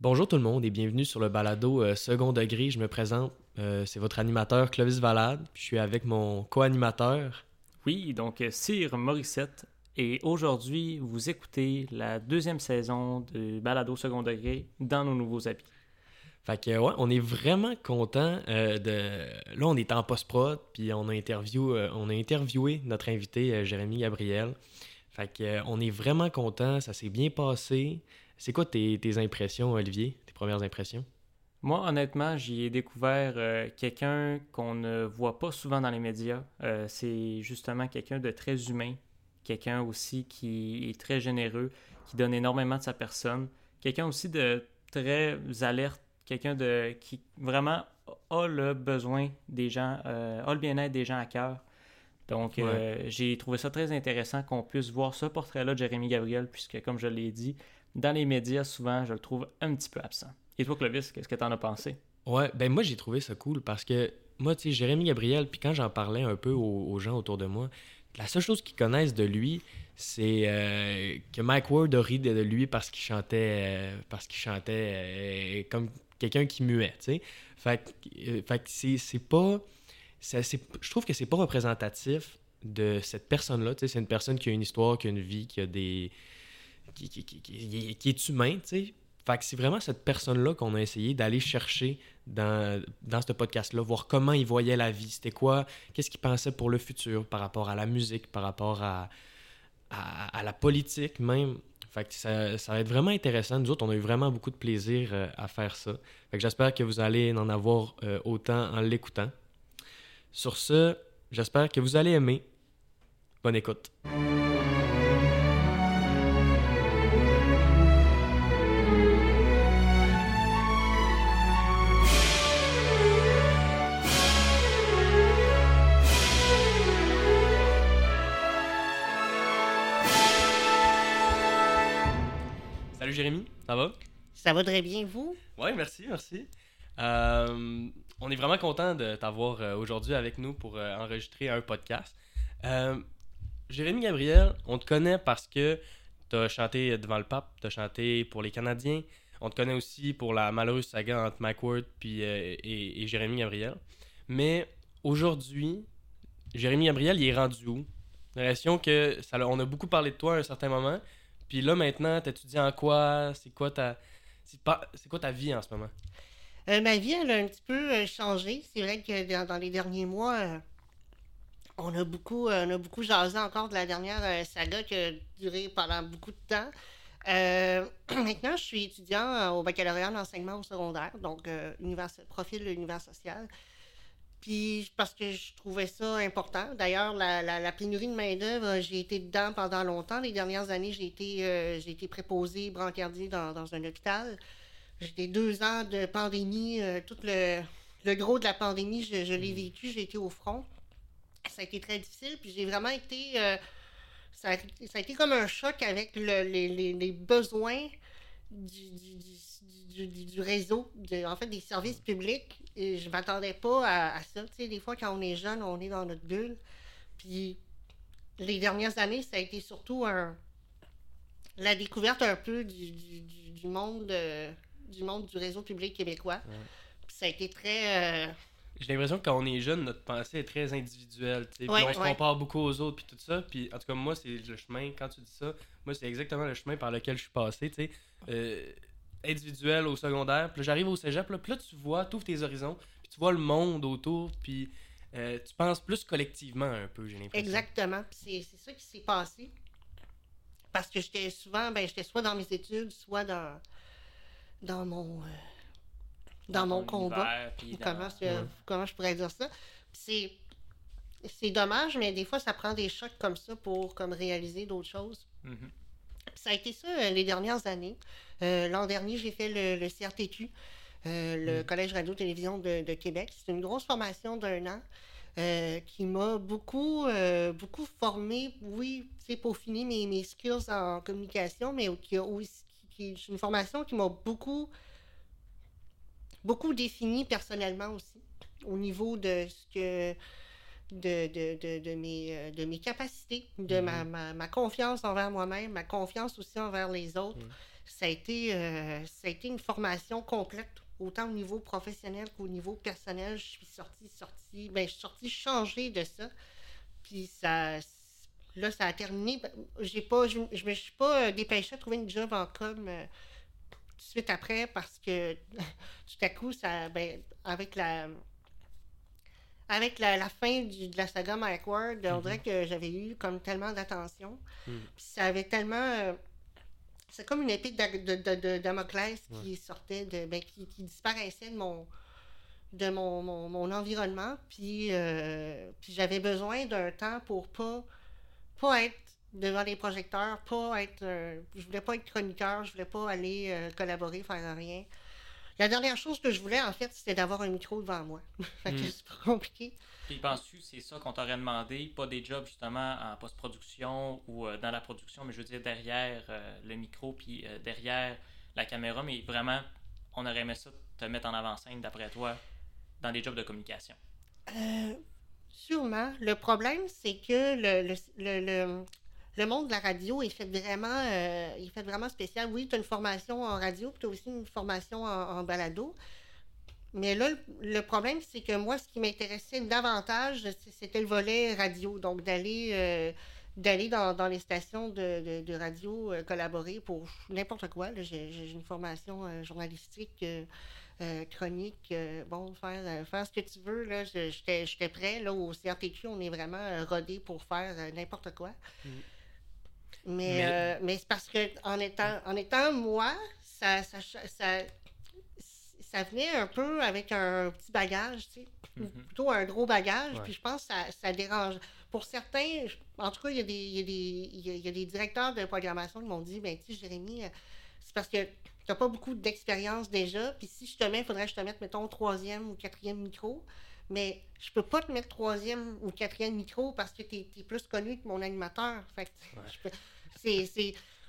Bonjour tout le monde et bienvenue sur le balado euh, Second Degré. Je me présente, euh, c'est votre animateur Clovis Valade. Puis je suis avec mon co-animateur. Oui, donc euh, Cyr Morissette. Et aujourd'hui, vous écoutez la deuxième saison de Balado Second Degré dans nos nouveaux habits. Fait que ouais, on est vraiment content de. Là, on est en post-prod, puis on a, interview, on a interviewé notre invité Jérémy Gabriel. Fait que on est vraiment content, ça s'est bien passé. C'est quoi tes, impressions, Olivier, tes premières impressions? Moi, honnêtement, j'y ai découvert euh, quelqu'un qu'on ne voit pas souvent dans les médias. Euh, c'est justement quelqu'un de très humain, quelqu'un aussi qui est très généreux, qui donne énormément de sa personne, quelqu'un aussi de très alerte, quelqu'un de qui vraiment a le besoin des gens, euh, a le bien-être des gens à cœur. Donc, j'ai trouvé ça très intéressant qu'on puisse voir ce portrait-là de Jérémy Gabriel, puisque, comme je l'ai dit, dans les médias, souvent, je le trouve un petit peu absent. Et toi, Clovis, qu'est-ce que tu en as pensé? Ouais, ben moi, j'ai trouvé ça cool parce que moi, tu sais, Jérémy Gabriel, puis quand j'en parlais un peu aux, gens autour de moi, la seule chose qu'ils connaissent de lui, c'est euh, que Mike Ward a ri de, lui parce qu'il chantait, euh, parce qu'il chantait euh, comme quelqu'un qui muait, tu sais. Fait, fait que c'est pas... je trouve que c'est pas représentatif de cette personne-là. C'est une personne qui a une histoire, qui a une vie, qui a des qui, est humain, tu sais. Fait que c'est vraiment cette personne-là qu'on a essayé d'aller chercher dans, dans ce podcast-là, voir comment il voyait la vie, c'était quoi, qu'est-ce qu'il pensait pour le futur par rapport à la musique, par rapport à, à, la politique même. Fait que ça, ça, va être vraiment intéressant. Nous autres, on a eu vraiment beaucoup de plaisir euh, à faire ça. Fait que j'espère que vous allez en avoir euh, autant en l'écoutant. Sur ce, j'espère que vous allez aimer. Bonne écoute. Jérémy, ça va? Ça va très bien, vous? Oui, merci, merci. Euh, on est vraiment content de t'avoir euh, aujourd'hui avec nous pour euh, enregistrer un podcast. Jérémy Gabriel, on te connaît parce que tu as chanté devant le pape, tu as chanté pour les Canadiens. On te connaît aussi pour la malheureuse saga entre Mike Ward puis, et, Jérémy Gabriel. Mais aujourd'hui, Jérémy Gabriel, il est rendu où? J'ai l'impression que ça, on a beaucoup parlé de toi à un certain moment, puis là, maintenant, t'étudies en quoi? C'est quoi ta. C'est quoi ta vie en ce moment? Euh, ma vie, elle a un petit peu euh, changé. C'est vrai que dans, les derniers mois, euh, on, a beaucoup, on a beaucoup jasé encore de la dernière saga qui a duré pendant beaucoup de temps. maintenant, je suis étudiant au baccalauréat en enseignement au secondaire, donc univers, profil de l'univers social. Puis parce que je trouvais ça important. D'ailleurs, la, pénurie de main-d'œuvre, j'ai été dedans pendant longtemps. Les dernières années, j'ai été, euh, j'ai été préposé, brancardier dans, dans un hôpital. J'étais deux ans de pandémie. Euh, tout le, le, gros de la pandémie, je, je l'ai vécu. J'ai été au front. Ça a été très difficile. Puis j'ai vraiment été. Euh, ça, a, ça, a, été comme un choc avec le, les, les, les, besoins du, du, du, du réseau, en fait, des services publics et je m'attendais pas à, ça. Tu sais, des fois, quand on est jeune, on est dans notre bulle. Puis les dernières années, ça a été surtout un, la découverte un peu du, du, monde, euh, du monde du réseau public québécois. Puis ça a été très. Euh, J'ai l'impression que quand on est jeune, notre pensée est très individuelle. Puis on se compare beaucoup aux autres, puis tout ça. Puis en tout cas, moi, c'est le chemin, quand tu dis ça, moi, c'est exactement le chemin par lequel je suis passé. Tu sais. Euh, individuel au secondaire. Puis j'arrive au cégep, là, puis là, tu vois, tu ouvres tes horizons, puis tu vois le monde autour, puis euh, tu penses plus collectivement un peu, j'ai l'impression. Exactement. C'est ça qui s'est passé. Parce que j'étais souvent, ben, j'étais soit dans mes études, soit dans, dans mon, euh, dans, mon combat. Comment, je, comment je pourrais dire ça? C'est c'est dommage, mais des fois, ça prend des chocs comme ça pour comme réaliser d'autres choses. Mm-hmm. Ça a été ça euh, les dernières années. Euh, l'an dernier, j'ai fait le, CRTQ, euh, le mm. Collège Radio-Télévision de, Québec. C'est une grosse formation d'un an. qui m'a beaucoup, beaucoup formé, oui, c'est pour finir mes, mes skills en communication, mais qui a aussi, qui, une formation qui m'a beaucoup, beaucoup défini personnellement aussi, au niveau de ce que, de, de, de, de, mes, euh, de mes capacités, de ma, mm-hmm. ma, ma, confiance envers moi-même, ma confiance aussi envers les autres. Mm. Ça a été, euh, ça a été une formation complète, autant au niveau professionnel qu'au niveau personnel. Je suis sortie, sortie, ben, je suis sortie changée de ça. Puis ça, là, ça a terminé. J'ai pas, je, je me suis pas euh, dépêchée à trouver une job en com euh, tout de suite après parce que tout à coup, ça, ben, avec la, avec la, la fin du- de la saga Mike Ward, on dirait que j'avais eu comme tellement d'attention. Puis ça avait tellement. euh, c'est comme une épée de, de, de, de Damoclès qui Ouais. sortait de. Ben, qui, qui disparaissait de mon de mon, mon, mon environnement. Puis, euh, puis j'avais besoin d'un temps pour pas, pas être devant les projecteurs, pas être. euh, je voulais pas être chroniqueur, je voulais pas aller euh, collaborer, faire rien. La dernière chose que je voulais, en fait, c'était d'avoir un micro devant moi. fait que Mm. c'est pas compliqué. Puis penses-tu c'est ça qu'on t'aurait demandé, pas des jobs justement en post-production ou euh, dans la production, mais je veux dire derrière euh, le micro puis euh, derrière la caméra, mais vraiment, on aurait aimé ça te mettre en avant-scène d'après toi dans des jobs de communication. Euh, sûrement. Le problème, c'est que le, le, le, le- le monde de la radio est fait vraiment, euh, fait vraiment spécial. Oui, tu as une formation en radio, puis tu as aussi une formation en, balado. Mais là, le, problème, c'est que moi, ce qui m'intéressait davantage, c'était le volet radio. Donc, d'aller euh, dans, les stations de, de- radio euh, collaborer pour n'importe quoi. J'ai une formation journalistique. chronique, bon, faire, faire ce que tu veux. J'étais, prêt. Là, au CRTQ, on est vraiment rodé pour faire n'importe quoi. Mhm. Mais, Mais- euh, mais c'est parce que en étant, en étant moi, ça, ça, ça, ça venait un peu avec un petit bagage, tu sais, ou Mhm. plutôt un gros bagage. Ouais. Puis je pense que ça, ça dérange. Pour certains, en tout cas, il y, a des, il y, a des, il y a- il y a des directeurs de programmation qui m'ont dit ben, tu sais, Jérémy, euh, c'est parce que tu n'as pas beaucoup d'expérience déjà. Puis si je te mets, il faudrait que je te mette, mettons, troisième ou quatrième micro. Mais je peux pas te mettre troisième ou quatrième micro parce que tu es, plus connu que mon animateur. Fait que Ouais.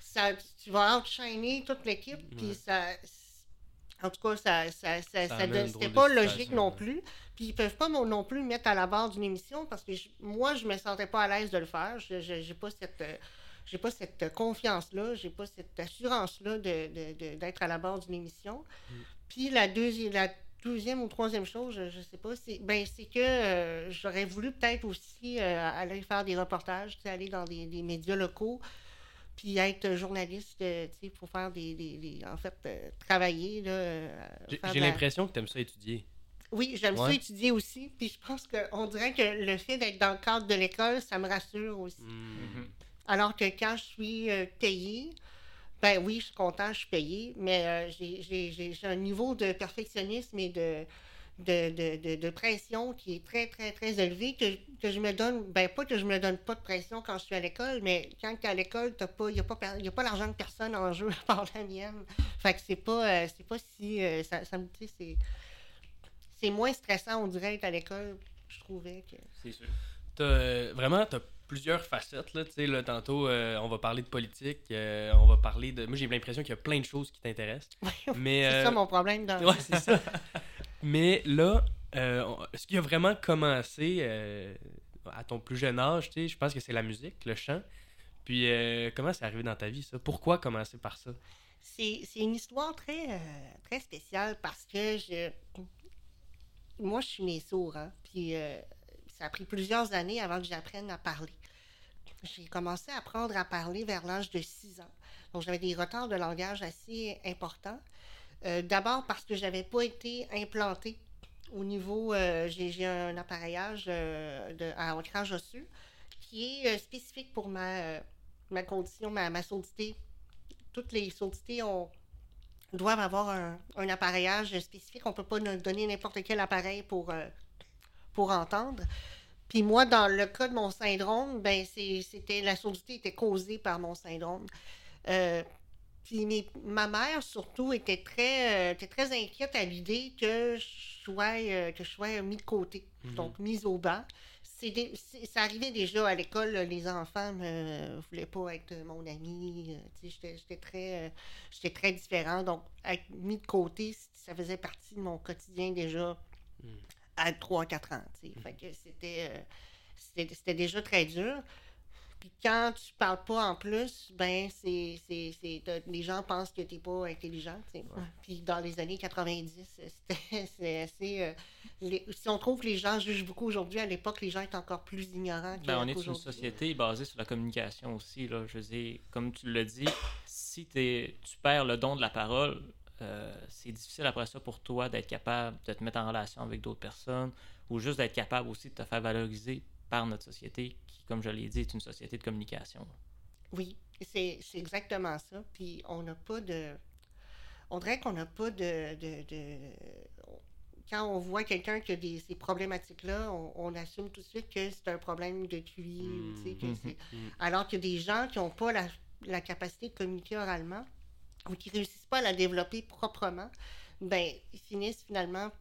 ça, tu vas outshiner toute l'équipe. Puis ça. En tout cas, ça, ça, ça, c'était pas logique non plus. Puis ils peuvent pas non plus me mettre à la barre d'une émission parce que je- moi, je me sentais pas à l'aise de le faire. Je j'ai pas cette. euh, j'ai pas cette confiance-là, j'ai pas cette assurance-là de, de- de- d'être à la barre d'une émission. Mm. Puis la deuxième, la deuxième ou troisième chose, je, je sais pas, c'est, ben, que euh, j'aurais voulu peut-être aussi euh, aller faire des reportages, aller dans des, des médias locaux, puis être journaliste, euh, tu sais, pour faire des, des- des- en fait, euh, travailler, J'ai la- l'impression que tu aimes ça étudier. oui, j'aime ça étudier aussi. Puis je pense qu'on dirait que le fait d'être dans le cadre de l'école, ça me rassure aussi. Hmm. Mhm. Alors que quand je suis payée, ben oui, je suis content, je suis payée, mais euh, j'ai- un niveau de perfectionnisme et de, de, de, de- pression qui est très, très, très élevé, que, que je me donne, ben pas que je me donne pas de pression quand je suis à l'école, mais quand tu es à l'école, il n'y a pas, pas l'argent de personne en jeu à part la mienne. Fait que c'est pas, euh, pas si... euh, ça, me sais, c'est c'est moins stressant, on dirait, être à l'école, je trouvais que... C'est sûr. T'as, euh, vraiment, tu as plusieurs facettes. Là, tu sais, là, tantôt, euh, on va parler de politique, euh, on va parler de. Moi, j'ai l'impression qu'il y a plein de choses qui t'intéressent. Mais, C'est euh, ça mon problème dans Ouais, c'est ça. Mais là, est-ce qu'il a vraiment commencé à ton plus jeune âge? tu sais, Je pense que c'est la musique, le chant. Puis comment c'est arrivé dans ta vie, ça? Pourquoi commencer par ça? C'est une histoire très, très spéciale parce que je. Moi, je suis née sourd, hein, puis ça a pris plusieurs années avant que j'apprenne à parler. J'ai commencé à apprendre à parler vers l'âge de 6 ans. Donc, j'avais des retards de langage assez importants. Euh, D'abord parce que j'avais pas été implantée au niveau. euh, J'ai un appareillage euh, à ancrage osseux qui est spécifique pour ma, ma condition, ma, ma toutes les sourdités ont, doivent avoir un, appareillage spécifique. On ne peut pas donner n'importe quel appareil pour, pour entendre. Puis moi, dans le cas de mon syndrome, ben c'était la sourdité était causée par mon syndrome. Euh, puis mes- ma mère, surtout, était très, euh, était très inquiète à l'idée que je sois, euh, que je sois mis de côté, Mhm. donc mise au banc. Des- ça arrivait déjà à l'école, les enfants ne voulaient pas être mon ami. J'étais très, j'étais très différent. Donc, être mis de côté, ça faisait partie de mon quotidien déjà Mm. À 3-4 ans. Fait que c'était euh, c'était c'était déjà très dur. Puis quand tu parles pas en plus, ben c'est, c'est, c'est les gens pensent que tu n'es pas intelligent. Puis dans les années 90, c'était assez. Euh, si on trouve que les gens jugent beaucoup aujourd'hui, à l'époque, les gens étaient encore plus ignorants. Ben, on est une société basée sur la communication aussi. Là. Je veux dire, comme tu l'as dit, si tu perds le don de la parole, euh, c'est difficile après ça pour toi d'être capable de te mettre en relation avec d'autres personnes ou juste d'être capable aussi de te faire valoriser par notre société qui, comme je l'ai dit, est une société de communication. Oui, c'est exactement ça. Puis on n'a pas de... On dirait qu'on n'a pas de, Quand on voit quelqu'un qui a des, ces problématiques-là, on, assume tout de suite que c'est un problème de QI. Mmh. Mmh. Alors qu'il y a des gens qui n'ont pas la, la capacité de communiquer oralement ou qui réussissent pas à la développer proprement, ben, ils finissent finalement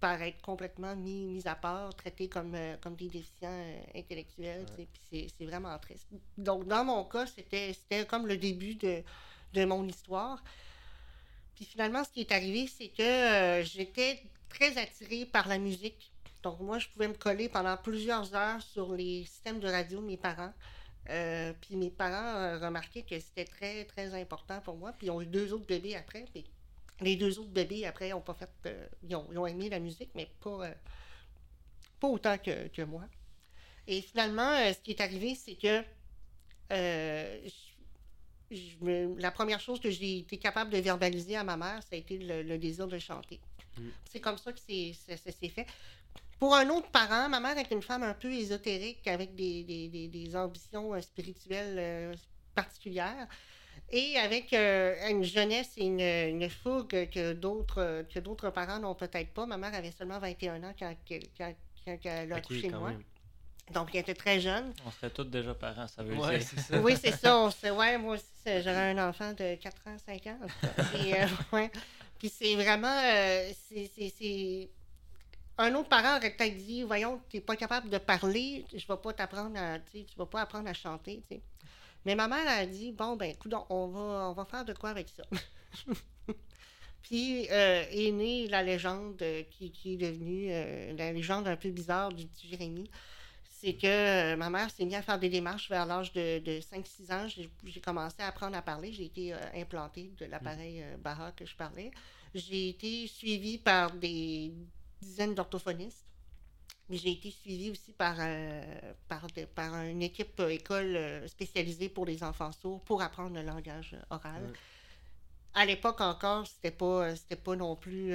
par être complètement mis, mis à part, traités comme, euh, comme des déficients euh, intellectuels. Puis c'est vraiment triste. Donc, dans mon cas, c'était comme le début de, de mon histoire. Puis finalement, ce qui est arrivé, c'est que euh, j'étais très attirée par la musique. Donc, moi, je pouvais me coller pendant plusieurs heures sur les systèmes de radio de mes parents. Euh, puis mes parents euh, remarquaient que c'était très, très important pour moi. Puis ils ont eu deux autres bébés après. Puis les deux autres bébés après ont pas fait. Euh, ils, ont, aimé la musique, mais pas, pas autant que, moi. Et finalement, ce qui est arrivé, c'est que la première chose que j'ai été capable de verbaliser à ma mère, ça a été le, désir de chanter. Mm. C'est comme ça que ça s'est fait. Pour un autre parent, ma mère est une femme un peu ésotérique avec des, des, ambitions euh, spirituelles euh, particulières et avec euh, une jeunesse et une, une fougue que d'autres que d'autres parents n'ont peut-être pas. Ma mère avait seulement 21 ans quand, quand, quand elle a touché moi. Donc, elle était très jeune. On serait tous déjà parents, ça veut dire. Ça. Oui, c'est ça. ouais, moi aussi, j'aurais un enfant de 4 ans, 5 ans. Puis, ouais. Puis c'est vraiment... c'est un autre parent aurait peut-être dit Voyons, tu n'es pas capable de parler, je ne vais pas t'apprendre à. Tu vas pas apprendre à chanter. Mais ma mère a dit Bon, ben, écoute, on va, on va faire de quoi avec ça? Puis euh, est née la légende qui, est devenue euh, la légende un peu bizarre du Jérémy. C'est que euh, ma mère s'est mise à faire des démarches vers l'âge de, 5-6 ans. J'ai commencé à apprendre à parler. J'ai été implantée de l'appareil Barra que je parlais. J'ai été suivie par des dizaines d'orthophonistes. Mais j'ai été suivie aussi par, euh, par, par, une équipe euh, école euh, spécialisée pour les enfants sourds pour apprendre le langage oral. À l'époque encore, c'était pas c'était pas non plus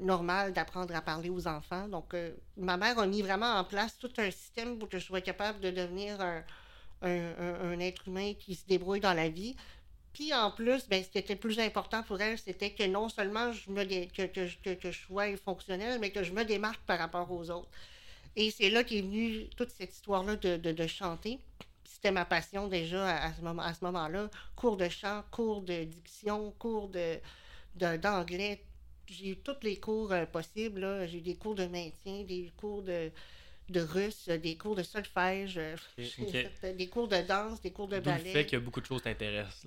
normal d'apprendre à parler aux enfants. Donc, ma mère a mis vraiment en place tout un système pour que je sois capable de devenir un, un être humain qui se débrouille dans la vie. Puis en plus, ben, ce qui était plus important pour elle, c'était que non seulement je me que, que, que, je sois fonctionnelle, mais que je me démarque par rapport aux autres. Et c'est là qu'est venue toute cette histoire-là de, de, chanter. C'était ma passion déjà à, ce moment-là. Cours de chant, cours de diction, cours de, d'anglais. J'ai eu tous les cours euh, possibles. J'ai eu des cours de maintien, des cours de, de russe, des cours de solfège, euh, des cours de danse, des cours de ballet. le fait qu'il y a beaucoup de choses t'intéressent.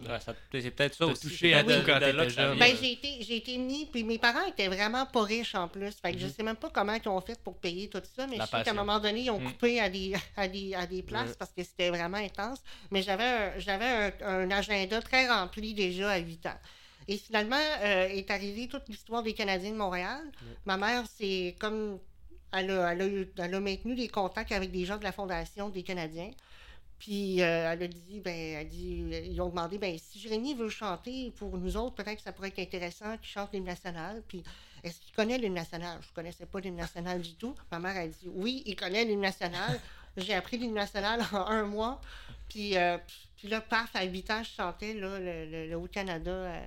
c'est peut-être ça aussi. touché à tout quand t'étais jeune. Ben, j'ai été, j'ai été mis, puis mes parents étaient vraiment pas riches en plus. Fait que je mhm. sais même pas comment ils ont fait pour payer tout ça, mais je sais qu'à un moment donné, ils ont mhm. coupé à des, à des, à des places parce que c'était vraiment intense. Mais j'avais un, j'avais un, agenda très rempli déjà à 8 ans. Et finalement, euh, est arrivée toute l'histoire des Canadiens de Montréal. Ma mère, c'est comme elle a, maintenu des contacts avec des gens de la Fondation des Canadiens. Puis euh, elle a dit, ben, elle dit, ils ont demandé, ben, si Jérémy veut chanter pour nous autres, peut-être que ça pourrait être intéressant qu'il chante l'hymne national. Puis est-ce qu'il connaît l'hymne national? Je ne connaissais pas l'hymne national du tout. Ma mère a dit, oui, il connaît l'hymne national. J'ai appris l'hymne national en un mois. Puis, euh, puis là, paf, à 8 ans, je chantais là, le, le, Haut-Canada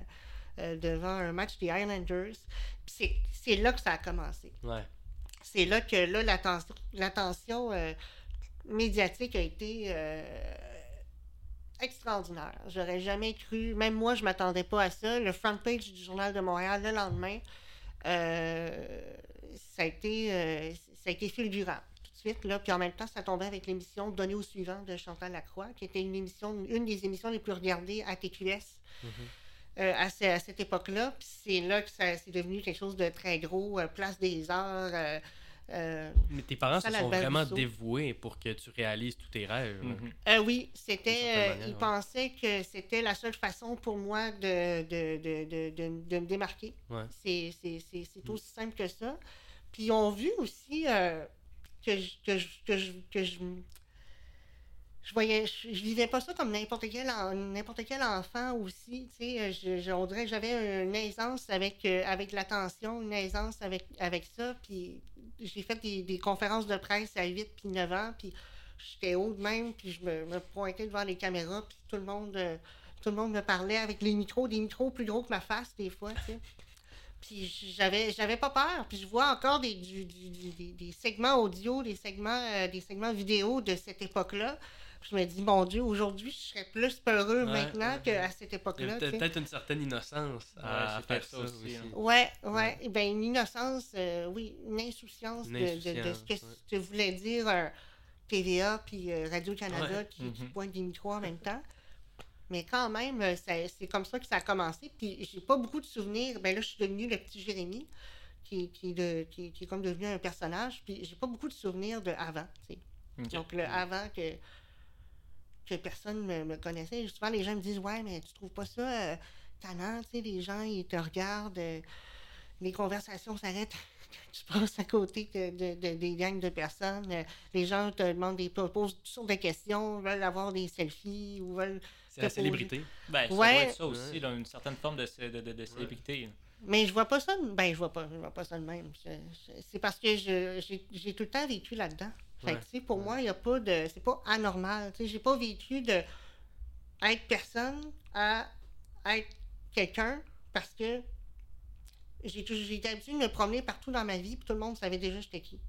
euh, devant un match des Islanders. C'est là que ça a commencé. Ouais c'est là que là, l'attention euh, médiatique a été euh, extraordinaire. J'aurais jamais cru, même moi, je m'attendais pas à ça. Le front page du Journal de Montréal le lendemain, euh, ça, a été, ça a été fulgurant tout de suite. Là. Puis en même temps, ça tombait avec l'émission Donner au suivant de Chantal Lacroix, qui était une émission, une des émissions les plus regardées à TQS. Euh, à, cette époque-là. c'est là que ça c'est devenu quelque chose de très gros, euh, place des arts. Euh, Mais tes parents se sont vraiment dévoués pour que tu réalises tous tes rêves. Mhm. Euh, oui, c'était. ils pensaient que c'était la seule façon pour moi de, de, de, de, de me démarquer. C'est mm. aussi simple que ça. Puis ils ont vu aussi que, que, que, que je je voyais, je, vivais pas ça comme n'importe quel, n'importe quel enfant aussi. Tu sais, je, on dirait j'avais une aisance avec, euh, avec l'attention, une aisance avec, avec ça. Puis j'ai fait des, conférences de presse à 8 puis 9 ans. Puis j'étais haut de même, puis je me, pointais devant les caméras, puis tout le monde. Euh, tout le monde me parlait avec les micros, des micros plus gros que ma face, des fois, tu sais. Puis j'avais, j'avais pas peur. Puis je vois encore des, des, segments audio, des segments, euh, des segments vidéo de cette époque-là je me dis, mon Dieu, aujourd'hui, je serais plus peureux maintenant qu'à cette époque-là. Il y a peut-être une certaine innocence à, faire ça, aussi. Hein. Ouais, ouais. Eh ben, une innocence, euh, oui, une insouciance, de, ce que tu voulais dire euh, TVA puis euh, Radio-Canada qui, mm-hmm. pointent des micros en même temps. Mais quand même, c'est comme ça que ça a commencé. Puis j'ai pas beaucoup de souvenirs. Ben là, je suis devenu le petit Jérémy, qui, qui, qui, est comme devenu un personnage. Puis j'ai pas beaucoup de souvenirs de avant. Donc, le avant que que personne ne me, connaissait. Souvent, les gens me disent Ouais, mais tu trouves pas ça euh, tannant, tu sais, les gens, ils te regardent, euh, les conversations s'arrêtent. tu passes à côté de, des gangs de personnes. Euh, les gens te demandent des posent toutes sortes de questions, veulent avoir des selfies ou veulent. C'est la célébrité. Ben, ça doit être ça aussi, une certaine forme de, de, célébrité. Mais je vois pas ça. Ben, je vois pas, je vois pas ça de même. C'est parce que j'ai tout le temps vécu là-dedans. Fait pour moi, il n'y a pas de. C'est pas anormal. Tu sais, j'ai pas vécu de être personne à être quelqu'un parce que j'ai été habituée de me promener partout dans ma vie, puis tout le monde savait déjà j'étais qui.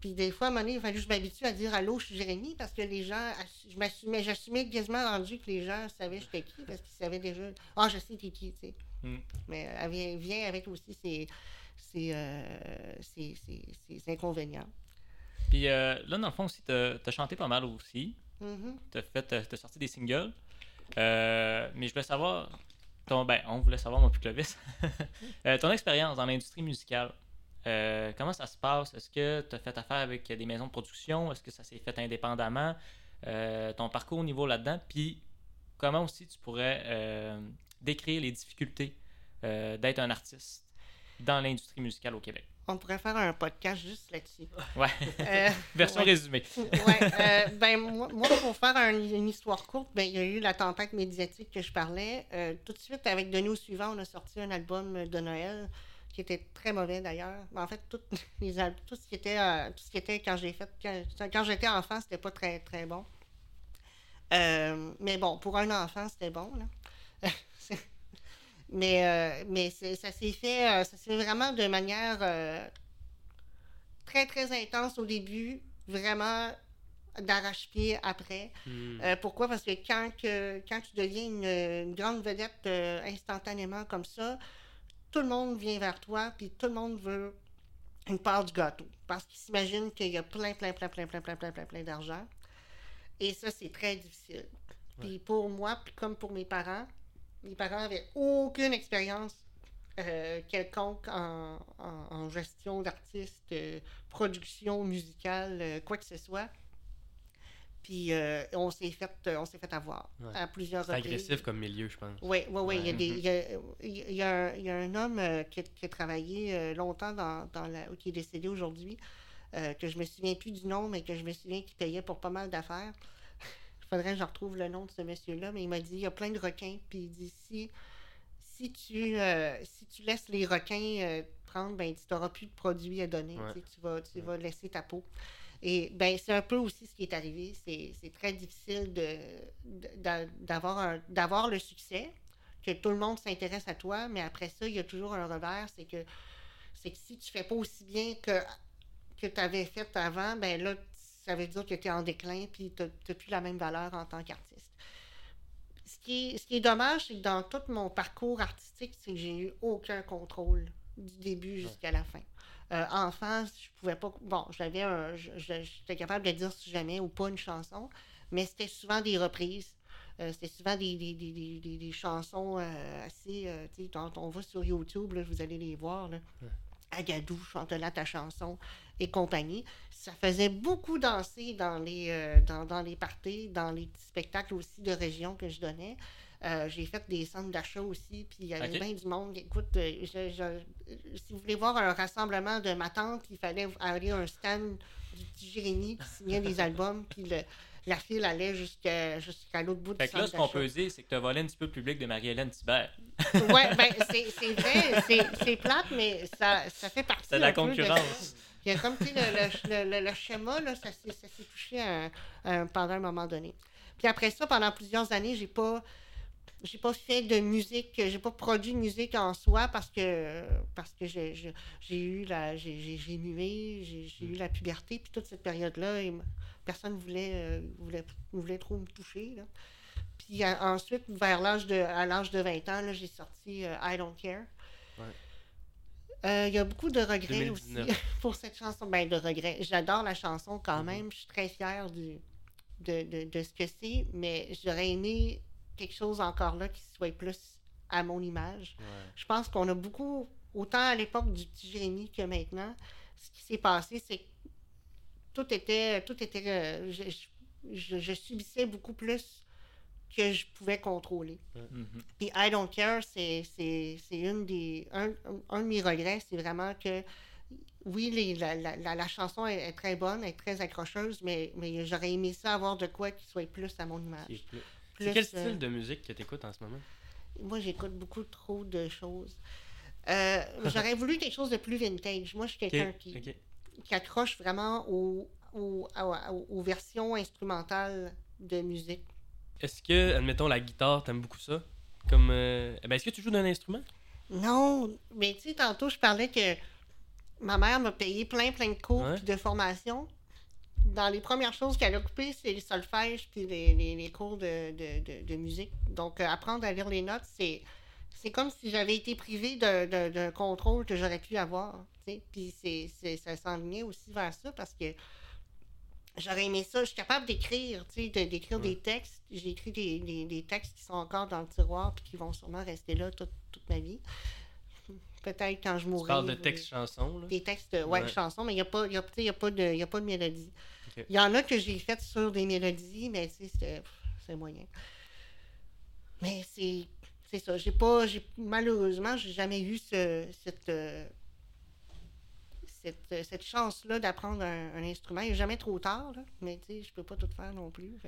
Puis des fois, à un moment donné, il fallait que je m'habitue à dire Allô, je suis Jérémy, parce que les gens, je m'assumais, j'assumais quasiment rendu que les gens savaient j'étais qui, parce qu'ils savaient déjà Ah, je sais t'es qui, tu sais. Mm. Mais elle vient, vient, avec aussi ses, ses, euh, ses, ses inconvénients. Puis euh, là, dans le fond aussi, t'as as chanté pas mal aussi. T'as fait, as sorti des singles. Euh, mais je voulais savoir, ton, ben, on voulait savoir, mon puis Clovis, euh, ton expérience dans l'industrie musicale. comment ça se passe? Est-ce que tu as fait affaire avec des maisons de production? Est-ce que ça s'est fait indépendamment? ton parcours au niveau là-dedans? Puis comment aussi tu pourrais décrire les difficultés d'être un artiste dans l'industrie musicale au Québec? On pourrait faire un podcast juste là-dessus. Ouais. Euh, Version résumée. ouais. Euh, ben, moi, pour faire une histoire courte, ben, il y a eu la tempête médiatique que je parlais. Euh, tout de suite, avec De nous suivant, on a sorti un album de Noël qui était très mauvais d'ailleurs. En fait, tout, les, tout, ce qui était, tout ce qui était quand j'ai fait. Quand, j'étais enfant, c'était pas très, très bon. mais bon, pour un enfant, c'était bon. Là. Mais, euh, mais ça s'est fait, euh, ça s'est vraiment de manière euh, très, très intense au début, vraiment d'arrache-pied après. Hmm. pourquoi? Parce que quand, que, quand tu deviens une, grande vedette instantanément comme ça, tout le monde vient vers toi, puis tout le monde veut une part du gâteau. Parce qu'ils s'imaginent qu'il y a plein, plein, plein, plein, plein, plein, plein, plein, plein d'argent. Et ça, c'est très difficile. Puis pour moi, puis comme pour mes parents, mes parents n'avaient aucune expérience euh, quelconque en, gestion d'artistes, euh, production musicale, euh, quoi que ce soit. Puis on s'est fait, on s'est fait avoir à plusieurs reprises. C'est agressif comme milieu, je pense. Oui, oui, oui. Il, y a, il, y a, un homme qui, a, travaillé longtemps dans, dans la, qui est décédé aujourd'hui, que je me souviens plus du nom, mais que je me souviens qu'il payait pour pas mal d'affaires faudrait que je retrouve le nom de ce monsieur-là, mais il m'a dit il y a plein de requins, puis il dit si, si, tu, euh, si tu laisses les requins euh, prendre, ben, tu n'auras plus de produits à donner, tu, vas, tu vas laisser ta peau. Et ben, c'est un peu aussi ce qui est arrivé. C'est très difficile d'avoir de, le succès, que tout le monde s'intéresse à toi, mais après ça, il y a toujours un revers, c'est que c'est que si tu fais pas aussi bien que, que tu avais fait avant, ben là, ça veut dire que tu es en déclin puis tu n'as plus la même valeur en tant qu'artiste. Ce qui, est, ce qui est dommage, c'est que dans tout mon parcours artistique, c'est que j'ai eu aucun contrôle du début jusqu'à la fin. Euh, enfant, je pouvais pas. Bon, j'avais un. J'étais capable de dire si jamais ou pas une chanson, mais c'était souvent des reprises. Euh, c'était souvent des, des, des, des chansons euh, assez. tu sais, on va sur YouTube, vous allez les voir. Là. Agadou, chante-la ta chanson et compagnie. Ça faisait beaucoup danser dans les, euh, dans, dans, les parties, dans les petits spectacles aussi de région que je donnais. Euh, j'ai fait des centres d'achat aussi, puis il y avait bien du monde. Écoute, euh, si vous voulez voir un rassemblement de ma tante, il fallait aller à un stand du petit Jérémy qui signait des albums, puis la file allait jusqu'à l'autre bout fait du que là, ce qu'on peut dire, c'est que tu as volé un petit peu le public de Marie-Hélène Thibert. oui, ben, c'est vrai, c'est plate, mais ça, ça fait partie. C'est la concurrence. Il y a comme, tu le, le, le, schéma, là, ça s'est touché pendant un moment donné. Puis après ça, pendant plusieurs années, j'ai pas j'ai pas fait de musique, j'ai pas produit de musique en soi parce que parce que j'ai eu la j'ai mué, j'ai eu la puberté, puis toute cette période-là, personne voulait, euh, voulait, voulait trop me toucher. Puis ensuite, vers l'âge de à l'âge de 20 ans, j'ai sorti euh, I Don't Care. Euh, il y a beaucoup de regrets aussi pour cette chanson. Ben, de regrets. J'adore la chanson quand mm-hmm. même. Je suis très fière du, de, de, de, ce que c'est, mais j'aurais aimé quelque chose encore là qui soit plus à mon image. Je pense qu'on a beaucoup, autant à l'époque du petit Jérémy que maintenant, ce qui s'est passé, c'est que tout était, tout était, euh, je, subissais beaucoup plus que je pouvais contrôler. Mm-hmm. Puis I Don't Care, c'est, une des, un, de mes regrets, c'est vraiment que oui, la, la, chanson est, très bonne, est très accrocheuse, mais, mais j'aurais aimé ça avoir de quoi qui soit plus à mon image. C'est quel style de musique que tu écoutes en ce moment? Moi, j'écoute beaucoup trop de choses. Euh, j'aurais voulu quelque chose de plus vintage. Moi, je suis quelqu'un qui, qui, accroche vraiment aux, aux, versions instrumentales de musique. Est-ce que, admettons, la guitare, t'aimes beaucoup ça? Comme, euh, eh ben, est-ce que tu joues d'un instrument? Non, mais tu sais, tantôt, je parlais que ma mère m'a payé plein, plein de cours de formation dans les premières choses qu'elle a coupées, c'est le solfège puis les, les, cours de, de, de, musique. Donc, euh, apprendre à lire les notes, c'est, c'est comme si j'avais été privée d'un contrôle que j'aurais pu avoir. Puis c'est, c'est, ça s'enlignait aussi vers ça parce que j'aurais aimé ça. Je suis capable d'écrire, d'écrire des textes. J'ai écrit des, des, textes qui sont encore dans le tiroir puis qui vont sûrement rester là toute, toute ma vie peut-être quand je mourrai. Tu parles de textes chansons, là? Des textes, ouais, chansons, mais il n'y a, pas, y a, y a, pas de, y a pas de mélodie. Il y en a que j'ai faites sur des mélodies, mais c'est moyen. Mais c'est ça. J'ai pas. Malheureusement, j'ai jamais eu ce, cette, euh, cette, cette chance-là d'apprendre un, instrument. Il n'est jamais trop tard, là, mais tu sais, je peux pas tout faire non plus.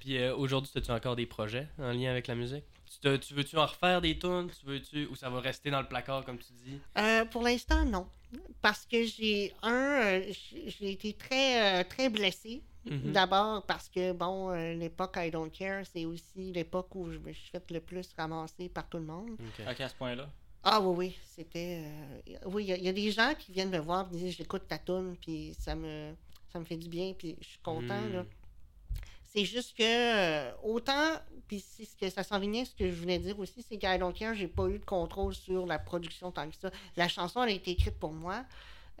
Puis euh, aujourd'hui, as-tu encore des projets en lien avec la musique? Tu, tu veux-tu en refaire des tunes? Tu veux-tu, ou ça va rester dans le placard, comme tu dis? Euh, pour l'instant, non. Parce que j'ai, un, euh, j'ai été très, très blessée. Mm-hmm. D'abord parce que, bon, l'époque I Don't Care, c'est aussi l'époque où je me suis fait le plus ramasser par tout le monde. OK, à ce point-là? Ah oui, oui, c'était... Euh, oui, il y, a des gens qui viennent me voir et disent « J'écoute ta tune puis ça me, ça me fait du bien, puis je suis content, là. Hmm. C'est juste que, euh, autant, puis c'est ce que ça s'enlignait, ce que je voulais dire aussi, c'est qu'à Care, j'ai pas eu de contrôle sur la production tant que ça. La chanson, elle a été écrite pour moi.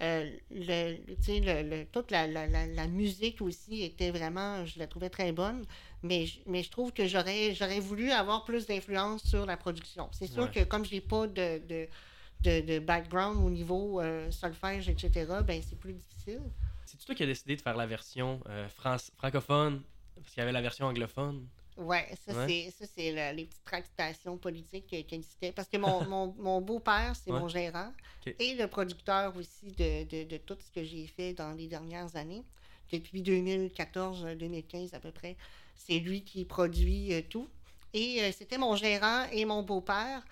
Euh, le, le, toute la, la, la, musique aussi était vraiment, je la trouvais très bonne, mais, mais je trouve que j'aurais, j'aurais voulu avoir plus d'influence sur la production. C'est sûr que comme je n'ai pas de, de, de, background au niveau euh, solfège, etc., ben c'est plus difficile. C'est toi qui as décidé de faire la version euh, France, francophone, parce qu'il y avait la version anglophone. Ouais, ça c'est ça c'est les petites tractations politiques qui, existaient parce que mon, mon, mon beau-père c'est mon gérant et le producteur aussi de, de, de tout ce que j'ai fait dans les dernières années depuis 2014-2015 à peu près. C'est lui qui produit euh, tout et euh, c'était mon gérant et mon beau-père.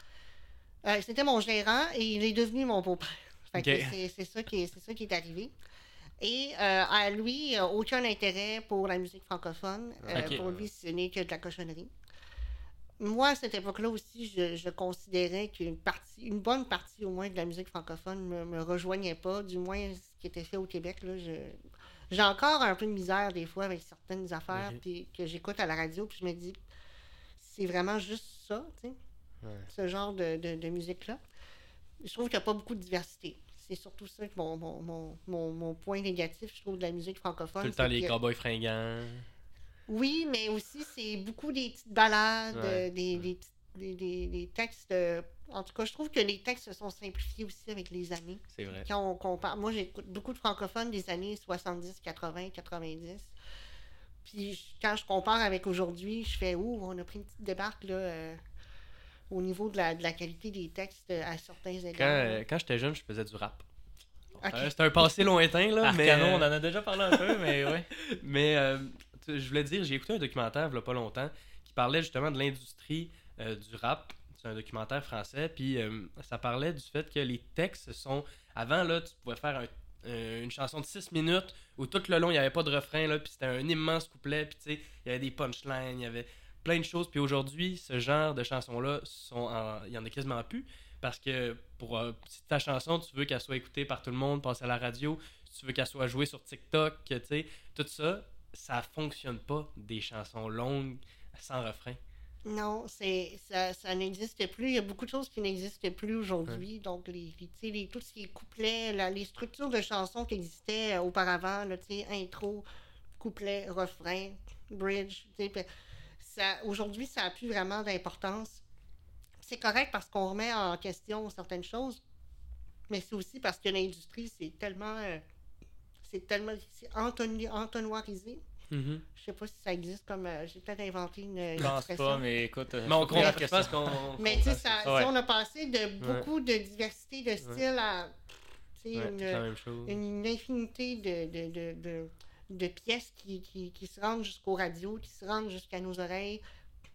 Euh, c'était mon gérant et il est devenu mon beau-père. C'est ça qui c'est ça qui est arrivé. Et euh, à lui, aucun intérêt pour la musique francophone. Euh, pour lui, ce n'est que de la cochonnerie. Moi, à cette époque-là aussi, je, considérais qu'une partie, une bonne partie au moins de la musique francophone ne me, rejoignait pas, du moins ce qui était fait au Québec. Là, j'ai encore un peu de misère des fois avec certaines affaires puis que j'écoute à la radio, puis je me dis, c'est vraiment juste ça, tu sais, ce genre de, de musique-là. Je trouve qu'il n'y a pas beaucoup de diversité c'est surtout ça que mon, mon, mon, mon, point négatif, je trouve, de la musique francophone. Tout le temps les cowboys fringants. Oui, mais aussi, c'est beaucoup des petites balades, euh, des, des, des, des, textes euh, En tout cas, je trouve que les textes se sont simplifiés aussi avec les années. C'est vrai. Quand on compare, moi j'écoute beaucoup de francophones des années 70, 80, 90. Puis quand je compare avec aujourd'hui, je fais ouh, on a pris une petite débarque là, euh, au niveau de la, de la qualité des textes euh, à certains égards. Quand, euh, quand j'étais jeune, je faisais du rap. Ok. Euh, C'était un passé lointain, là, mais... Arcano, euh, on en a déjà parlé un peu, mais ouais. Mais euh, je voulais dire, j'ai écouté un documentaire il y a pas longtemps qui parlait justement de l'industrie euh, du rap. C'est un documentaire français, puis euh, ça parlait du fait que les textes sont. Avant, là, tu pouvais faire un- euh, une chanson de 6 minutes où tout le long, il n'y avait pas de refrain, là, puis c'était un immense couplet, puis tu sais, il y avait des punchlines, il y avait plein de choses. Puis aujourd'hui, ce genre de chansons-là, sont en- il y en a quasiment plus. Parce que pour euh, si ta chanson, tu veux qu'elle soit écoutée par tout le monde, passe à la radio, si tu veux qu'elle soit jouée sur TikTok, tu sais, tout ça, ça fonctionne pas des chansons longues sans refrain. Non, c'est ça, ça n'existe plus. Il y a beaucoup de choses qui n'existent plus aujourd'hui. Donc, les, les, tu sais, les, tout ce qui est couplet, la- les structures de chansons qui existaient euh, auparavant, là, tu sais, intro, couplet, refrain, bridge, aujourd'hui, ça n'a plus vraiment d'importance. C'est correct parce qu'on remet en question certaines choses, mais c'est aussi parce que l'industrie, c'est tellement. euh, c'est tellement. C'est entonnoirisé. Mhm. Je sais pas si ça existe comme. euh, J'ai peut-être inventé une. Je pense expression. pas, mais écoute. euh, Mais on comprend, je pense question. qu'on. Mais tu sais, fasse ça, ça. Ouais. si on a passé de beaucoup de diversité de à sais, Ouais, une, chose. une infinité de, de, de, de, de pièces qui, qui, qui se rendent jusqu'aux radios, qui se rendent jusqu'à nos oreilles.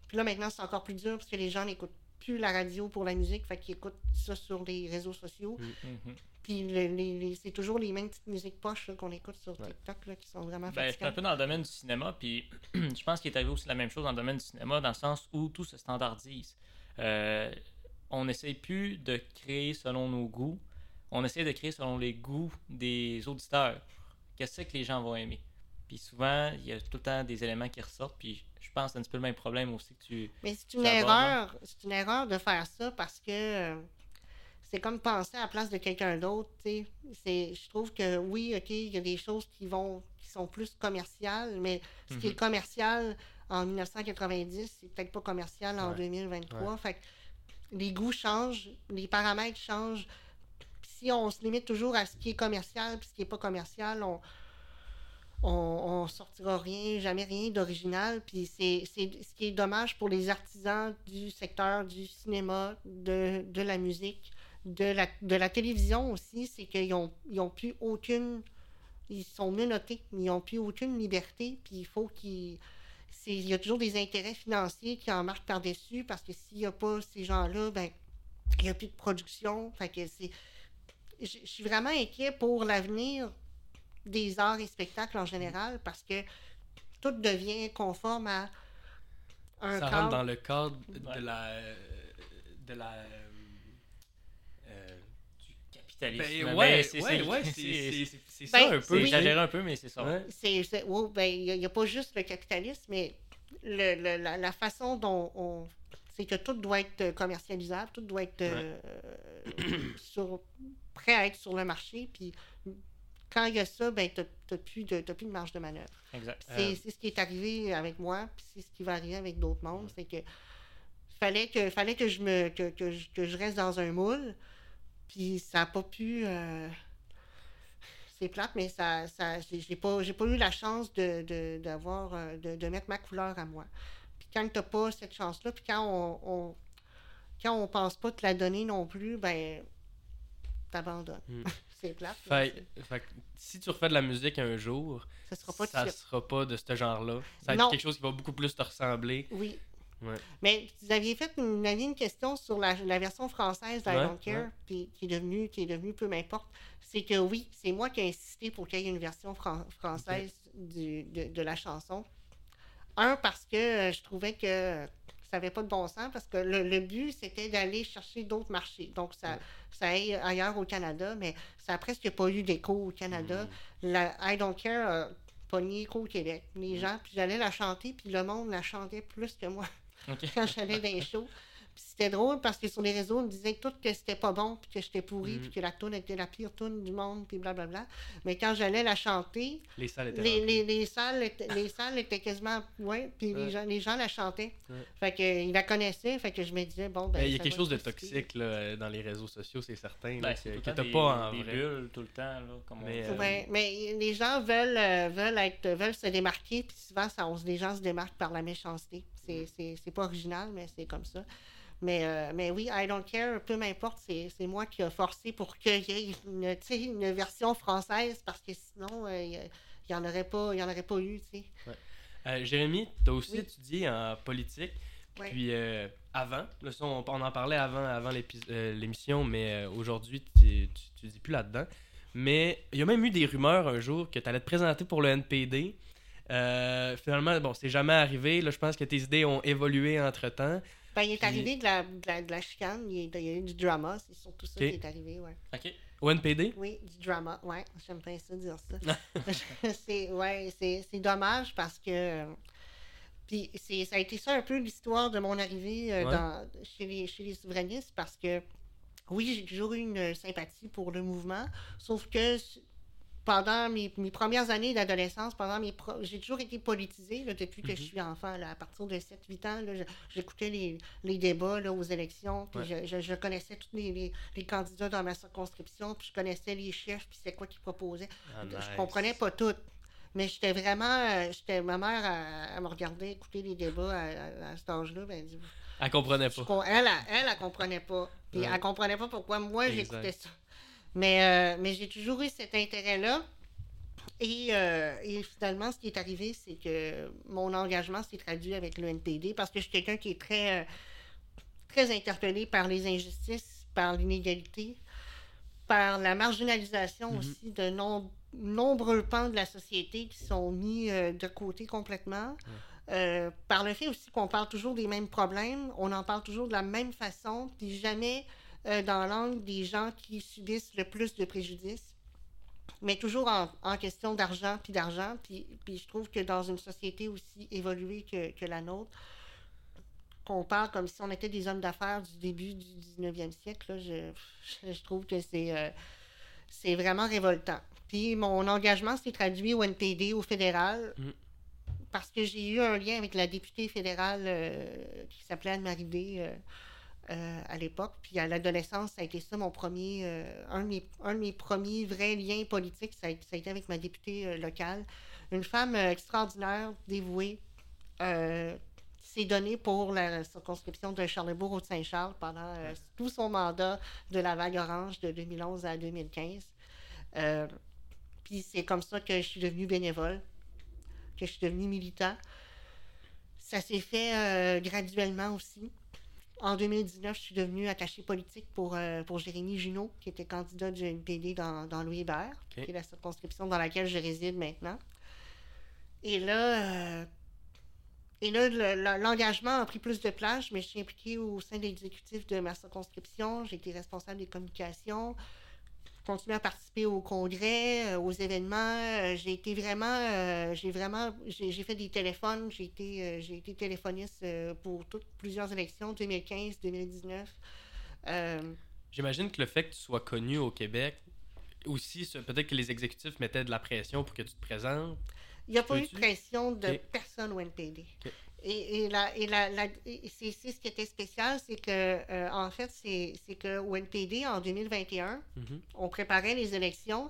Puis là, maintenant, c'est encore plus dur parce que les gens n'écoutent plus la radio pour la musique, fait qu'ils écoutent ça sur les réseaux sociaux. Mhm. Puis le- les, les- c'est toujours les mêmes petites musiques poches là, qu'on écoute sur Ouais. TikTok là, qui sont vraiment Ben, je suis un peu dans le domaine du cinéma, puis je pense qu'il est arrivé aussi la même chose dans le domaine du cinéma, dans le sens où tout se standardise. Euh, on n'essaye plus de créer selon nos goûts, on essaie de créer selon les goûts des auditeurs. Qu'est-ce que les gens vont aimer? Puis souvent, il y a tout le temps des éléments qui ressortent, puis je pense que c'est un petit peu le même problème aussi que tu... Mais c'est une erreur. C'est une erreur de faire ça parce que euh, c'est comme penser à la place de quelqu'un d'autre. tu sais. C'est, je trouve que oui, ok, il y a des choses qui vont, qui sont plus commerciales, mais ce qui est Mhm. commercial en 1990, c'est peut-être pas commercial en Ouais. 2023. Fait que les goûts changent, les paramètres changent. Si on se limite toujours à ce qui est commercial, puis ce qui est pas commercial, on on sortira rien, jamais rien d'original. Puis c'est ce qui est dommage pour les artisans du secteur du cinéma, de, de la musique, de la, de la télévision aussi, c'est qu'ils ont, ils plus aucune. Ils sont menottés, ils n'ont plus aucune liberté, puis il faut Il y a toujours des intérêts financiers qui en marquent par-dessus, parce que s'il n'y a pas ces gens-là, ben, il n'y a plus de production. Que c'est. Je je suis vraiment inquiet pour l'avenir des arts et spectacles en général parce que tout devient conforme à un Ça cadre. rentre dans le cadre de la. de la. euh, euh, Capitalisme. ben, ouais, c'est- ouais, c'est- ouais, Ben, ça un peu. Oui. exagéré un peu, mais c'est ça. Ouais, ben, il n'y a, pas juste le capitalisme, mais le- le- la, la façon dont on. C'est que tout doit être commercialisable, tout doit être euh, sur, prêt à être sur le marché. Puis quand il y a ça, ben, tu n'as plus, de- t'as plus de marge de manœuvre. C'est Euh, c'est ce qui est arrivé avec moi, puis c'est ce qui va arriver avec d'autres mondes. C'est que fallait que fallait que je me que, que je, que je reste dans un moule, puis ça n'a pas pu. euh, C'est plate, mais ça, ça j'ai pas j'ai pas eu la chance de, d'avoir, euh, de, de mettre ma couleur à moi. Puis quand t'as pas cette chance-là, puis quand on, on quand on pense pas te la donner non plus, ben t'abandonnes. Mm. c'est plate. Fait, si tu refais de la musique un jour, ça sera pas ça de sera pas de ce genre-là. Ça va être quelque chose qui va beaucoup plus te ressembler. Oui. Ouais. Mais vous aviez fait une, vous aviez une question sur la, la version française d'I Ouais, Don't Care, ouais. puis qui est devenue, qui est devenue peu m'importe. C'est que oui, c'est moi qui ai insisté pour qu'il y ait une version fran- française du- de, de la chanson. Un, parce que euh, je trouvais que ça n'avait pas de bon sens, parce que le, le but, c'était d'aller chercher d'autres marchés. Donc, ça, Ouais. ça aille ailleurs au Canada, mais ça n'a presque pas eu d'écho au Canada. Mm. La I Don't Care a pogné écho au Québec. Les Mm. gens, puis j'allais la chanter, puis le monde la chantait plus que moi quand j'allais dans les shows. Puis c'était drôle parce que sur les réseaux, on me disait tout que c'était pas bon, puis que j'étais pourri, Mhm. puis que la tune était la pire tune du monde, puis blablabla. Mais quand j'allais la chanter, Les salles étaient les, les, les salles étaient, les salles étaient quasiment. Ouais, puis les, Ouais. gens, les gens la chantaient. Ouais. Fait que, ils la connaissaient, fait que je me disais, bon, ben. Mais il y a quelque chose de toxique là, dans les réseaux sociaux, c'est certain. Ben, c'est que t'as pas en des, bulles tout le temps, là, comme Mais, euh, Ouais, mais les gens veulent, euh, veulent, être, veulent se démarquer, puis souvent, ça, on- les gens se démarquent par la méchanceté. C'est, Mm. c'est, c'est pas original, mais c'est comme ça. Mais, euh, mais oui, I don't care, peu m'importe, c'est, moi qui ai forcé pour qu'il y ait une, une version française, parce que sinon, euh, il n'y en, aurait pas- y en aurait pas eu, tu sais. Euh, Jérémy, tu as aussi Oui. étudié en politique. Ouais. Puis euh, avant, là, on, on en parlait avant, avant l'émission, mais aujourd'hui, tu, tu, tu dis plus là-dedans. Mais il y a même eu des rumeurs un jour que tu allais te présenter pour le NPD. Finalement, bon, c'est jamais arrivé. Là, je pense que tes idées ont évolué entre-temps. Ben, il est Puis- arrivé de la, de, la, de la chicane, il, y a eu du drama, c'est surtout ça qui est arrivé, ouais. OK. Au NPD? Oui, du drama, ouais, j'aime bien ça dire ça. c'est ouais, c'est c'est dommage parce que puis c'est ça a été ça un peu l'histoire de mon arrivée euh, Ouais. dans chez les chez les souverainistes parce que oui, j'ai toujours eu une sympathie pour le mouvement, sauf que pendant mes, mes premières années d'adolescence, pendant mes pro- j'ai toujours été politisée là, depuis que je Mhm. suis enfant. Là, à partir de 7-8 ans, j'écoutais les, les débats là, aux élections, puis Ouais. je, je- je connaissais tous les, les- les candidats dans ma circonscription, puis je connaissais les chefs, puis c'est quoi qu'ils proposaient. Ah, Je comprenais pas tout. Mais j'étais vraiment. euh, j'étais, ma mère, elle, me regardait écouter les débats à, à- à cet âge-là. Ben, elle comprenait pas. elle, elle, elle, elle comprenait pas. Puis Ouais. elle comprenait pas pourquoi moi j'écoutais ça. Mais, euh, mais j'ai toujours eu cet intérêt-là. Et, euh, et finalement, ce qui est arrivé, c'est que mon engagement s'est traduit avec le NPD parce que je suis quelqu'un qui est très, euh, très interpellé par les injustices, par l'inégalité, par la marginalisation Mhm. aussi de nom- nombreux pans de la société qui sont mis euh, de côté complètement. Euh, par le fait aussi qu'on parle toujours des mêmes problèmes, on en parle toujours de la même façon, puis jamais euh, dans l'angle des gens qui subissent le plus de préjudice, mais toujours en, en question d'argent puis d'argent. Puis, puis je trouve que dans une société aussi évoluée que, que la nôtre, qu'on parle comme si on était des hommes d'affaires du début du 19e siècle, là, je, je, trouve que c'est euh, c'est vraiment révoltant. Puis mon engagement s'est traduit au NPD, au fédéral, Mm. parce que j'ai eu un lien avec la députée fédérale euh, qui s'appelait Anne-Marie euh, euh, à l'époque. Puis à l'adolescence, ça a été ça mon premier, euh, un, de mes, premiers vrais liens politiques, ça a, été avec ma députée euh, locale. Une femme extraordinaire, dévouée, qui s'est donnée pour la circonscription de Charlebourg-Haute-Saint-Charles pendant tout son mandat de la vague orange de 2011 à 2015. Euh, puis c'est comme ça que je suis devenue bénévole, que je suis devenue militant. Ça s'est fait graduellement aussi. En 2019, je suis devenue attachée politique pour, euh, pour Jérémy Junot, qui était candidat du NPD dans, dans Louis Hébert, Ok. qui est la circonscription dans laquelle je réside maintenant. Et là, euh, et là le- le- l'engagement a pris plus de place. Je me suis impliquée au sein de l'exécutif de ma circonscription. J'ai été responsable des communications continué à participer au congrès, euh, aux événements. Euh, j'ai été vraiment, euh, j'ai vraiment, j'ai fait des téléphones. J'ai été, j'ai été téléphoniste pour toutes plusieurs élections, 2015, 2019. Euh, J'imagine que le fait que tu sois connu au Québec, aussi, peut-être que les exécutifs mettaient de la pression pour que tu te présentes. Il n'y a pas eu de pression de personne au NPD. Ok. Et, et, la, et, la, la- et c'est c'est ce qui était spécial, c'est que, euh, en fait, c'est c'est qu'au NPD, en 2021, Mhm. on préparait les élections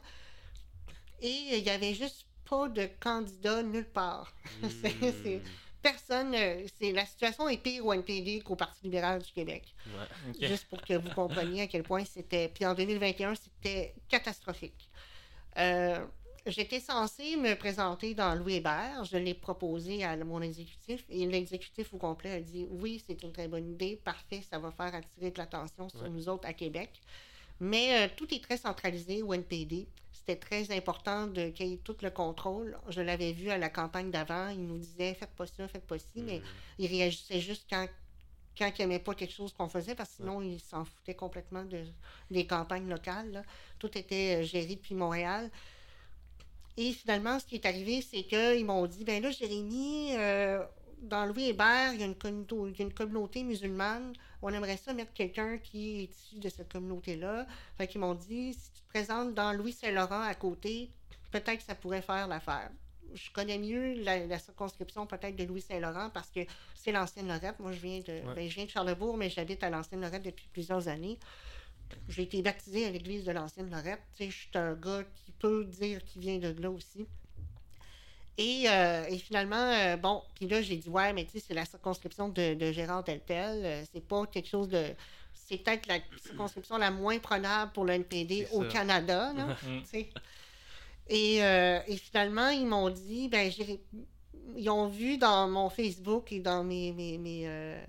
et il n'y avait juste pas de candidat nulle part. C'est- c'est- Hmm. Personne, euh, c'est la situation est pire au NPD qu'au Parti libéral du Québec. Ouais. Juste pour que vous compreniez à quel point c'était. Puis en 2021, c'était catastrophique. Euh, J'étais censée me présenter dans Louis Hébert. Je l'ai proposé à mon exécutif et l'exécutif au complet a dit oui, c'est une très bonne idée, parfait, ça va faire attirer de l'attention sur Ouais. nous autres à Québec. Mais euh, tout est très centralisé au NPD. C'était très important de qu'il y ait tout le contrôle. Je l'avais vu à la campagne d'avant. Il nous disait faites pas ça, faites pas ci, mais Hmm. il réagissait juste quand, quand il n'aimait pas quelque chose qu'on faisait, parce que sinon, il s'en foutait complètement de, des campagnes locales. là. Tout était euh, géré depuis Montréal. Et finalement, ce qui est arrivé, c'est qu'ils m'ont dit ben là, Jérémy, euh, dans Louis Hébert, il y, a une communauté, il y a une communauté musulmane. on aimerait ça mettre quelqu'un qui est issu de cette communauté-là. Fait qu'ils m'ont dit, si tu te présentes dans Louis-Saint-Laurent à côté, peut-être que ça pourrait faire l'affaire. Je connais mieux la, circonscription peut-être de Louis-Saint-Laurent parce que c'est l'ancienne Lorette. Moi, je viens de, ben, je viens de Charlebourg, mais j'habite à l'ancienne Lorette depuis plusieurs années. J'ai été baptisé à l'église de l'ancienne Lorette. je suis un gars qui peut dire qu'il vient de là aussi. Et, euh, et finalement, euh, bon, puis là, j'ai dit, ouais, mais tu sais, c'est la circonscription de, de Gérard Deltel. Euh, c'est pas quelque chose de. C'est peut-être la circonscription la moins prenable pour le NPD au Canada, là, et, et, finalement, ils m'ont dit, ben, ils ont vu dans mon Facebook et dans mes, mes, mes euh,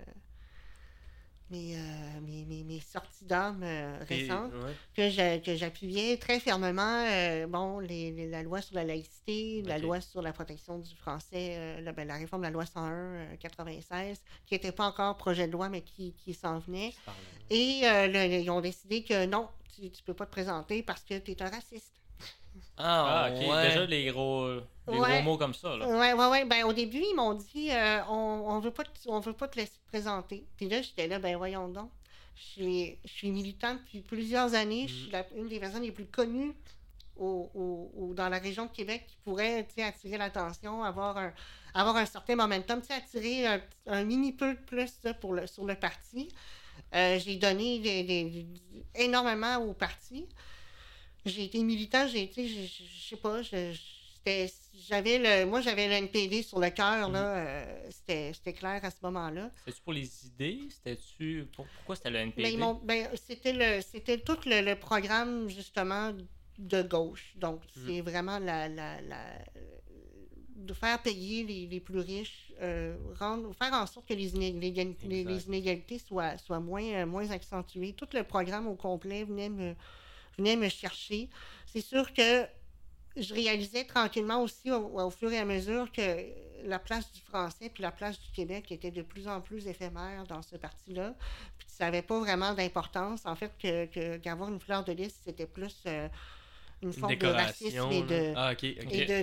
mes, mes, mes, sorties d'âme euh, récentes, que j'appuyais très fermement euh, bon, les, la loi sur la laïcité, la loi sur la protection du français, la, ben, la, réforme de la loi 101 96, qui n'était pas encore projet de loi, mais qui, qui s'en venait. Et ils ont décidé que non, tu ne peux pas te présenter parce que tu es un raciste. Ah, ah, ok. Déjà, les gros, les gros mots comme ça. Là. Ouais, ouais, ouais. Ben, au début, ils m'ont dit euh, on, on, veut pas on veut pas te laisser te présenter. Puis là, j'étais là, ben voyons donc. Je suis, je suis militante depuis plusieurs années. Je suis une des personnes les plus connues au, au, dans la région de Québec qui pourrait attirer l'attention, avoir un, avoir un certain momentum, attirer un, un, mini peu de plus pour le, sur le parti. Euh, j'ai donné des, des, énormément au parti j'ai été militant, j'ai été, je sais pas, j'avais le, moi j'avais le NPD sur le cœur, là, mm. euh, c'était clair à ce moment-là. C'était-tu pour les idées? C'était-tu, pourquoi c'était le NPD? Ben, ben, c'était le, c'était tout le, programme, justement, de gauche. Donc, mm. c'est vraiment la, la, la, de faire payer les, les plus riches, euh, rendre, faire en sorte que les, inégalités, les, inégalités soient, soient moins, euh, moins accentuées. Tout le programme au complet venait me venait me chercher. C'est sûr que je réalisais tranquillement aussi au, fur et à mesure que la place du français puis la place du Québec était de plus en plus éphémère dans ce parti-là. Puis ça n'avait pas vraiment d'importance. En fait, que, qu'avoir une fleur de lys, c'était plus euh, une forme de racisme et de, ah,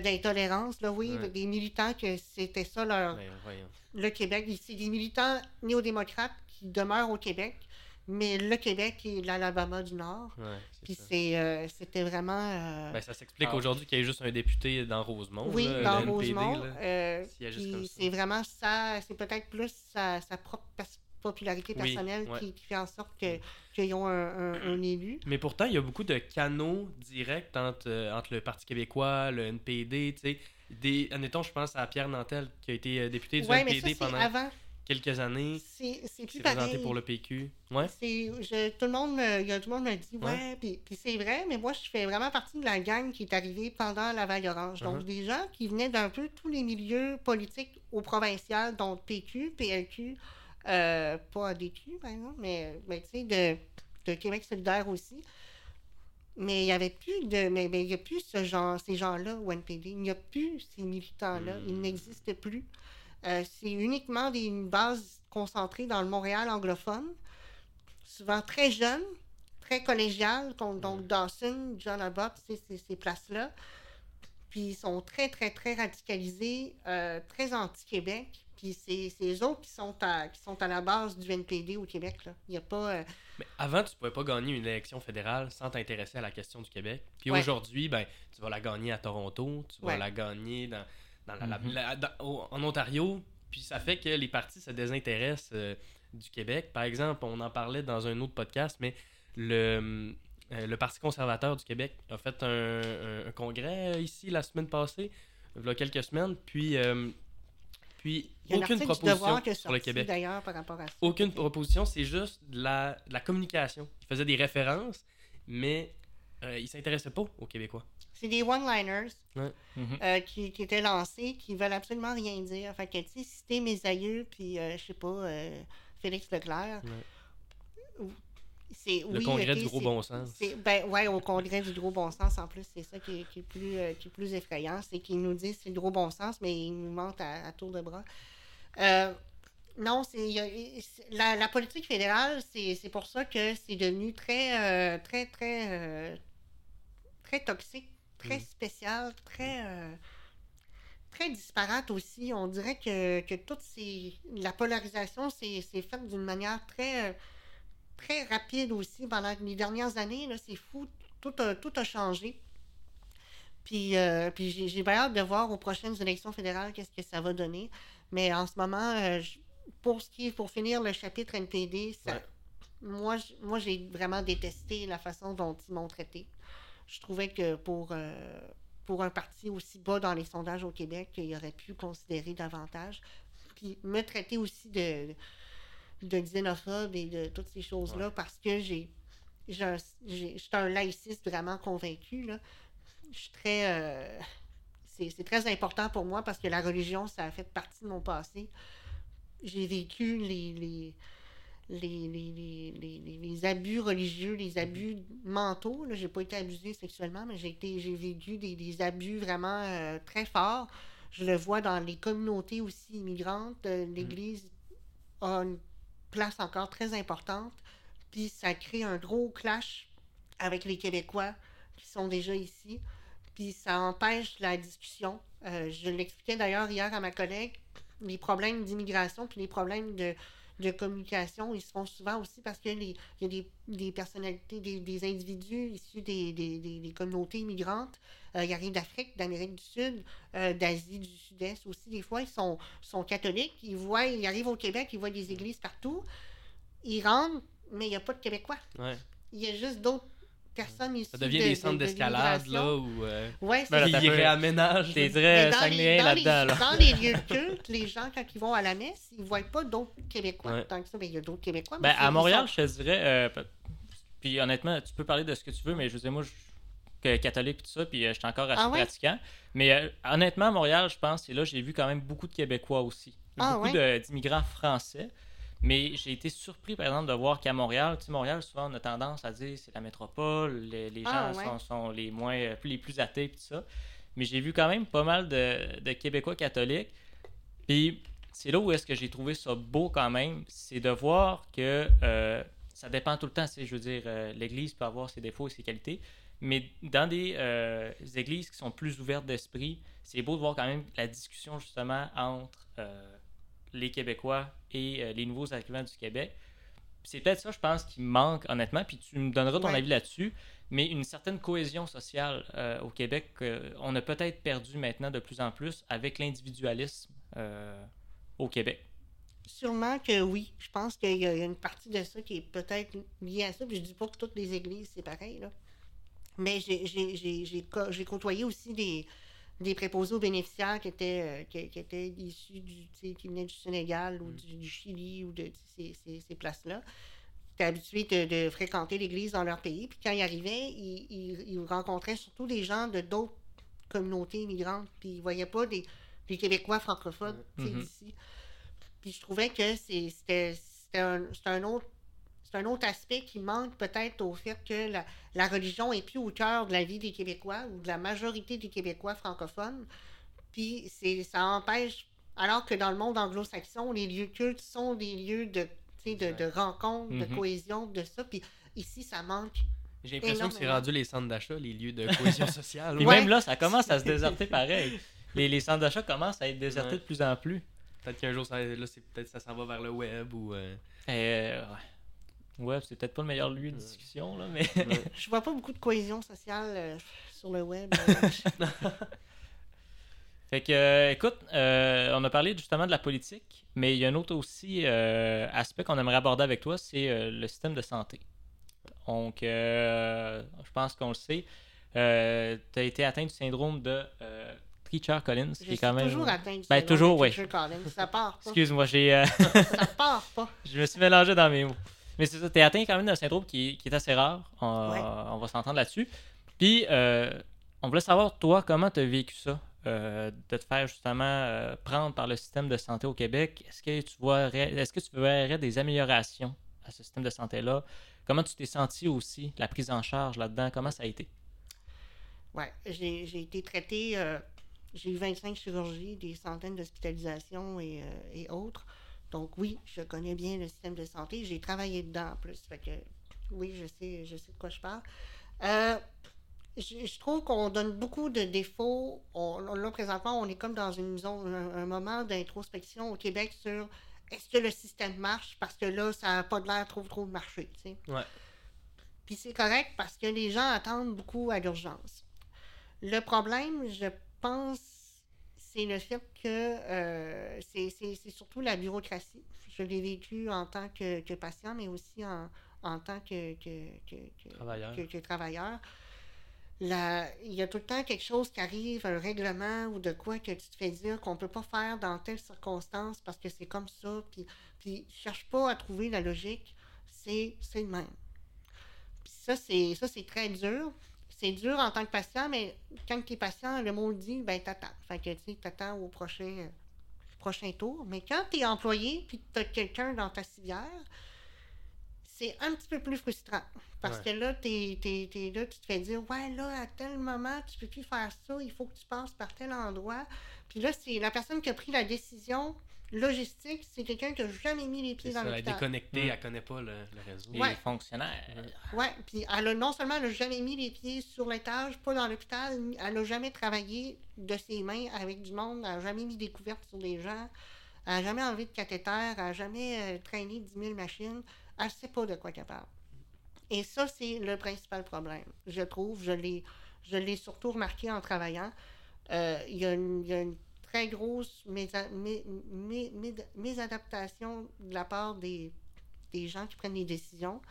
d'intolérance. Là, oui, des militants que c'était ça leur. Ben, le Québec. C'est des militants néo-démocrates qui demeurent au Québec mais le Québec et l'Alabama du Nord. Puis euh, c'était vraiment. Euh, ben, ça s'explique ah. aujourd'hui qu'il y ait juste un député dans Rosemont. Oui, dans Rosemont. Euh, c'est vraiment ça. C'est peut-être plus sa, propre popularité personnelle qui, fait en sorte qu'ils ont un, élu. Mais pourtant, il y a beaucoup de canaux directs entre, entre le Parti québécois, le NPD. Tu sais, des, admettons, je pense à Pierre Nantel qui a été député du NPD mais ça, pendant. Avant quelques années. C'est plus pareil. pour le PQ. Ouais. Je, tout le monde me, y a, tout le monde me dit, ouais, puis, c'est vrai, mais moi, je fais vraiment partie de la gang qui est arrivée pendant la Vague Orange. Donc, uh-huh. des gens qui venaient d'un peu tous les milieux politiques au provincial, donc PQ, PLQ, euh, pas ADQ, par exemple, mais, mais tu sais, de, de Québec solidaire aussi. Mais il n'y avait plus de. Mais, il y a plus ce genre, ces gens-là au NPD. Il n'y a plus ces militants-là. Ils hmm. n'existent plus. Euh, c'est uniquement des, une base concentrée dans le Montréal anglophone, souvent très jeune, très collégiale, donc Dawson, John Abbott, ces, ces places-là. Puis ils sont très, très, très radicalisés, euh, très anti-Québec. Puis c'est eux autres qui sont, à, qui sont à la base du NPD au Québec. Là. Il y a pas. Euh, Mais avant, tu pouvais pas gagner une élection fédérale sans t'intéresser à la question du Québec. Puis aujourd'hui, ben, tu vas la gagner à Toronto, tu vas la gagner dans Mhm. en Ontario. Puis ça fait que les partis se désintéressent euh, du Québec. Par exemple, on en parlait dans un autre podcast, mais le, euh, le Parti conservateur du Québec a fait un, congrès ici la semaine passée, il y a quelques semaines, puis, euh, puis aucune proposition sur le Québec. Par rapport à aucune proposition, c'est juste de la, de la communication. Il faisait des références, mais il ne s'intéressait pas aux Québécois. C'est des one-liners mhm. euh, qui, qui, étaient lancés, qui veulent absolument rien dire. Fait que, tu sais, citer mes aïeux, puis, euh, je sais pas, euh, Félix Leclerc. C'est, le congrès du gros bon sens. Ben, ouais, au congrès du gros bon sens, en plus, c'est ça qui est, qui est, plus, qui est plus effrayant. C'est qu'ils nous disent c'est le gros bon sens, mais ils nous mentent à, tour de bras. non, c'est la, la, politique fédérale, c'est pour ça que c'est devenu très, très, très, très toxique très mm. spécial, très, euh, très disparate aussi. On dirait que, que toute ces, la polarisation s'est faite d'une manière très, très rapide aussi pendant les dernières années. C'est fou, tout a, tout a changé. Puis, euh, puis j'ai bien hâte de voir aux prochaines élections fédérales qu'est-ce que ça va donner. Mais en ce moment, euh, pour ce qui est, pour finir le chapitre NPD, moi, moi j'ai vraiment détesté la façon dont ils m'ont traité. Je trouvais que pour, euh, pour un parti aussi bas dans les sondages au Québec, il aurait pu considérer davantage. Puis me traiter aussi de, de xénophobe et de toutes ces choses-là parce que j'ai j'ai un laïciste vraiment convaincu. Là je suis très. Euh, c'est très important pour moi parce que la religion, ça a fait partie de mon passé. J'ai vécu les, les, les, les, abus religieux, les abus mentaux. Je n'ai pas été abusée sexuellement, mais j'ai vécu des, abus vraiment euh, très forts. Je le vois dans les communautés aussi immigrantes. Euh, L'Église a une place encore très importante. Puis ça crée un gros clash avec les Québécois qui sont déjà ici puis ça empêche la discussion. Euh, je l'expliquais d'ailleurs hier à ma collègue, les problèmes d'immigration puis les problèmes de, communication, ils se font souvent aussi parce qu'il y a des, des personnalités, des, individus issus des, communautés immigrantes. Euh, ils arrivent d'Afrique, d'Amérique du Sud, euh, d'Asie du Sud-Est aussi. Des fois, ils sont, sont catholiques. Ils, voient, ils arrivent au Québec, ils voient des églises partout. Ils rentrent, mais il n'y a pas de Québécois. Il y a juste d'autres personnes Ça devient des centres d'escalade, là, où euh, ouais, ben, ils réaménagent. T'es sanguin là-dedans. Là. Dans les lieux de culte, les gens, quand ils vont à la messe, ils ne voient pas d'autres Québécois. Tant que ça, ben, il y a d'autres Québécois. Ben, à Montréal, je te dirais... Euh, puis honnêtement, tu peux parler de ce que tu veux, mais je sais, moi, je suis catholique et tout ça, puis euh, je suis encore assez ah pratiquant. Mais euh, honnêtement, à Montréal, je pense, et là, j'ai vu quand même beaucoup de Québécois aussi. Ah beaucoup d'immigrants français. Mais j'ai été surpris, par exemple, de voir qu'à Montréal, tu sais, Montréal, souvent, on a tendance à dire c'est la métropole, les, ah, gens sont, les moins, euh, les plus athées, tout ça. Mais j'ai vu quand même pas mal de, Québécois catholiques. Puis c'est là où est-ce que j'ai trouvé ça beau quand même, c'est de voir que euh, ça dépend tout le temps. Je veux dire, euh, l'Église peut avoir ses défauts et ses qualités, mais dans des églises qui sont plus ouvertes d'esprit, c'est beau de voir quand même la discussion justement entre les Québécois et euh, les nouveaux arrivants du Québec. C'est peut-être ça, je pense, qui manque honnêtement, puis tu me donneras ton avis là-dessus, mais une certaine cohésion sociale euh, au Québec qu'on a peut-être perdu maintenant de plus en plus avec l'individualisme euh, au Québec. Sûrement que oui. Je pense qu'il y, a une partie de ça qui est peut-être liée à ça. Puis je dis pas que toutes les églises, c'est pareil. Là. Mais j'ai côtoyé aussi des, des préposés aux bénéficiaires qui étaient, euh, qui, étaient issus du, qui venaient du Sénégal ou mm. du, Chili ou de ces, ces, places-là. Ils étaient habitués de, fréquenter l'Église dans leur pays. Puis quand ils arrivaient, ils, ils, rencontraient surtout des gens de d'autres communautés immigrantes. Puis ils ne voyaient pas des, des Québécois francophones ici. Puis je trouvais que c'était un, un autre c'est un autre aspect qui manque peut-être au fait que la, religion est plus au cœur de la vie des Québécois ou de la majorité des Québécois francophones. Puis c'est, ça empêche, alors que dans le monde anglo-saxon, les lieux cultes sont des lieux de, de, de rencontre, de mm-hmm. cohésion, de ça. Puis ici, ça manque. J'ai l'impression que c'est rendu les centres d'achat, les lieux de cohésion sociale. Puis même là, ça commence à se déserter pareil. Les, les centres d'achat commencent à être désertés de plus en plus. Peut-être qu'un jour, ça, là, c'est, peut-être ça s'en va vers le web ou. Euh... Euh, Ouais, c'est peut-être pas le meilleur lieu de discussion, là, mais. je vois pas beaucoup de cohésion sociale euh, sur le web. fait que, euh, écoute, euh, on a parlé justement de la politique, mais il y a un autre aussi aspect qu'on aimerait aborder avec toi, c'est le système de santé. Donc, je pense qu'on le sait. tu as été atteint du syndrome de Treacher Collins, qui est quand même. toujours atteint du ben, toujours, oui. Collins. Ça part pas. Excuse-moi, j'ai. ça part pas. Je me suis mélangé dans mes mots. Mais c'est ça, t'es atteint quand même d'un syndrome qui, qui, est assez rare. On, va s'entendre là-dessus. Puis, euh, on voulait savoir, toi, comment tu as vécu ça, euh, de te faire justement euh, prendre par le système de santé au Québec? Est-ce que tu vois, est-ce que tu verrais des améliorations à ce système de santé-là? Comment tu t'es senti aussi, la prise en charge là-dedans? Comment ça a été? Oui, j'ai été traité, j'ai eu 25 chirurgies, des centaines d'hospitalisations et, et autres. Donc oui, je connais bien le système de santé. J'ai travaillé dedans en plus. Fait que oui, je sais, je sais de quoi je parle. Euh, je, je trouve qu'on donne beaucoup de défauts. On, là, présentement, on est comme dans une zone, un, un moment d'introspection au Québec sur est-ce que le système marche? Parce que là, ça n'a pas de l'air trop, trop de marcher. tu sais. Ouais. Puis c'est correct parce que les gens attendent beaucoup à l'urgence. Le problème, je pense, c'est le fait que euh, c'est- surtout la bureaucratie. Je l'ai vécu en tant que, que patient, mais aussi en, en tant que, que, que- que- Travailleur. travailleur. La- il y a tout le temps quelque chose qui arrive, un règlement ou de quoi que tu te fais dire qu'on peut pas faire dans telle circonstance parce que c'est comme ça. Puis, puis cherche pas à trouver la logique. C'est le même. Puis ça, c'est très dur. C'est dur en tant que patient, mais quand tu es patient, le mot le dit, ben t'attends. Fait que tu t'attends au prochain, euh, prochain tour. Mais quand tu es employé puis que tu as quelqu'un dans ta civière, c'est un petit peu plus frustrant. Parce Ouais. que là, t'es, t'es- t'es là, tu te fais dire Ouais, là, à tel moment, tu peux plus faire ça, il faut que tu passes par tel endroit. Puis là, c'est la personne qui a pris la décision logistique, c'est quelqu'un qui n'a jamais mis les pieds dans ça, elle est l'hôpital. déconnectée, Mm. elle connaît pas le, le réseau. Les Ouais. fonctionnaires. Ouais, puis elle a non seulement elle a jamais mis les pieds sur l'étage, pas dans l'hôpital, elle n'a jamais travaillé de ses mains avec du monde, elle n'a jamais mis des couvertes sur des gens, elle n'a jamais enlevé de cathéter, elle n'a jamais euh, traîné 10 000 machines, elle ne sait pas de quoi qu'elle parle. Et ça, c'est le principal problème, je trouve. Je l'ai, je l'ai surtout remarqué en travaillant. Euh, Il y, a une- il y a une très grosse mésa- mé- mé- mé- mésadaptation de la part des, des gens qui prennent les décisions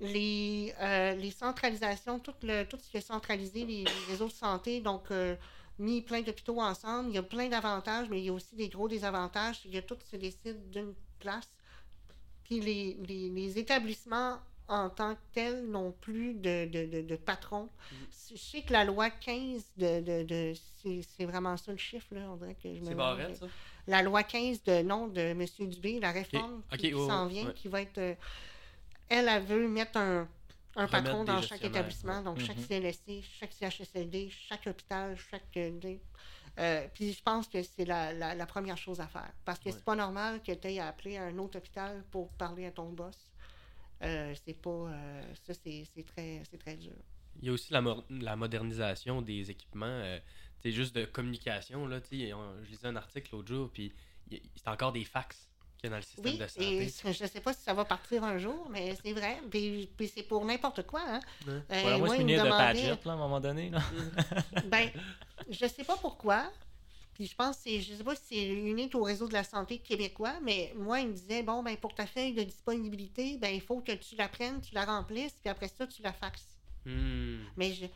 les, euh, les centralisations, tout, le, tout ce qui est centralisé, les, les réseaux de santé, donc euh, mis plein d'hôpitaux ensemble, il y a plein d'avantages, mais il y a aussi des gros désavantages. Il y a tout se décide d'une place. Puis les, les, les établissements en tant que tels n'ont plus de, de, de, de patron. Je sais que la loi 15 de, c'est, vraiment ça le chiffre, là, on dirait que je me C'est. Barrette, ça? La loi 15 de nom de M. Dubé, la réforme qui, s'en vient, ouais. qui va être. euh, elle, elle veut mettre un, patron dans chaque établissement, donc chaque. CLSC, chaque CHSLD, chaque hôpital, chaque. euh, euh, puis je pense que c'est la, la, la première chose à faire. Parce que Ouais. c'est pas normal que tu aies à appeler un autre hôpital pour parler à ton boss. Euh, c'est pas. euh, ça, c'est c'est très, c'est très dur. Il y a aussi la, mo- la modernisation des équipements, euh, tu sais, juste de communication. Là, tu sais, on- je lisais un article l'autre jour, puis c'est encore des fax qu'il y a dans le système Oui, de et santé. c- je sais pas si ça va partir un jour, mais c'est vrai. Puis, puis c'est pour n'importe quoi. Hein. Ouais. Euh, Voilà, moi, moi, me de demandait- Padgett, là, à un moment donné. Là. Ben, je sais pas pourquoi. Puis je pense que c'est, je sais pas si c'est unique au réseau de la santé québécois, mais moi, il me disait, bon, ben, pour ta feuille de disponibilité, ben, il faut que tu la prennes, tu la remplisses, puis après ça, tu la faxes. Hmm. Mais je,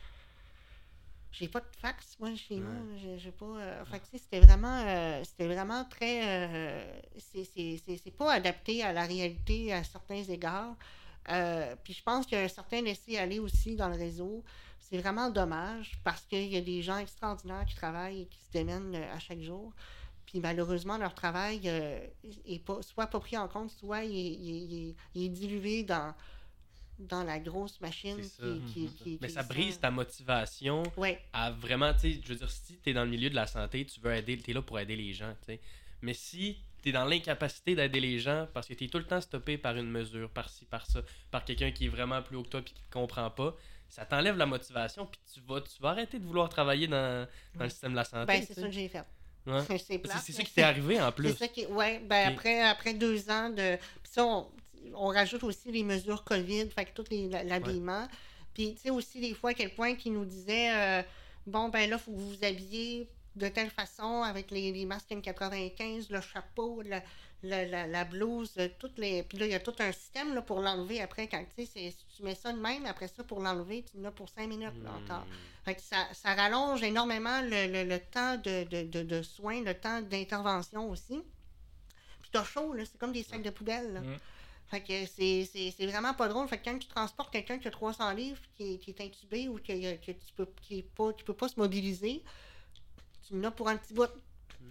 j'ai pas de fax, moi, chez Ouais. nous. J'ai, pas, euh, fait c'était vraiment, euh, c'était vraiment très, euh, c'est, c'est, c'est, c'est pas adapté à la réalité à certains égards. Euh, puis je pense qu'il y a un certain laisser-aller aussi dans le réseau. C'est vraiment dommage parce qu'il y a des gens extraordinaires qui travaillent et qui se démènent euh, à chaque jour. Puis malheureusement, leur travail euh, est pas, soit pas pris en compte, soit il est, il est- il est- il est dilué dans, dans la grosse machine C'est qui, ça. qui, qui- Mais qui ça brise ta motivation Ouais, à vraiment, tu sais, je veux dire, si tu es dans le milieu de la santé, tu veux aider, tu es là pour aider les gens, tu sais. Mais si tu es dans l'incapacité d'aider les gens parce que tu es tout le temps stoppé par une mesure, par ci, par ça, par quelqu'un qui est vraiment plus haut que toi puis qui ne comprend pas, ça t'enlève la motivation puis tu vas, tu vas arrêter de vouloir travailler dans, dans le système de la santé. ben c'est ça que j'ai fait. Ouais. c'est ça qui t'est arrivé en plus. C'est ça qui ouais, ben après, après deux ans de. Puis ça, on, on rajoute aussi les mesures COVID, fait que tout l'habillement. Puis tu sais aussi des fois à quel point qu'ils nous disaient euh, bon ben là, faut que vous vous habillez de telle façon avec les, les masques N95, le chapeau, la, la, la, la blouse, euh, toutes les. Puis là, il y a tout un système là, pour l'enlever après quand tu sais, tu mets ça de même, après ça, pour l'enlever, tu en as pour cinq minutes là, encore. Hmm. Fait que ça, ça rallonge énormément le, le- le temps de, de, de, de soins, le temps d'intervention aussi. Puis t'as chaud, là, c'est comme des sacs de poubelle. Là. Mm. Fait que c'est, c'est, c'est vraiment pas drôle. Fait que quand tu transportes quelqu'un qui a 300 livres, qui est, qui est intubé ou que tu peux, qui, pas, qui peut pas se mobiliser, tu en as pour un petit bout.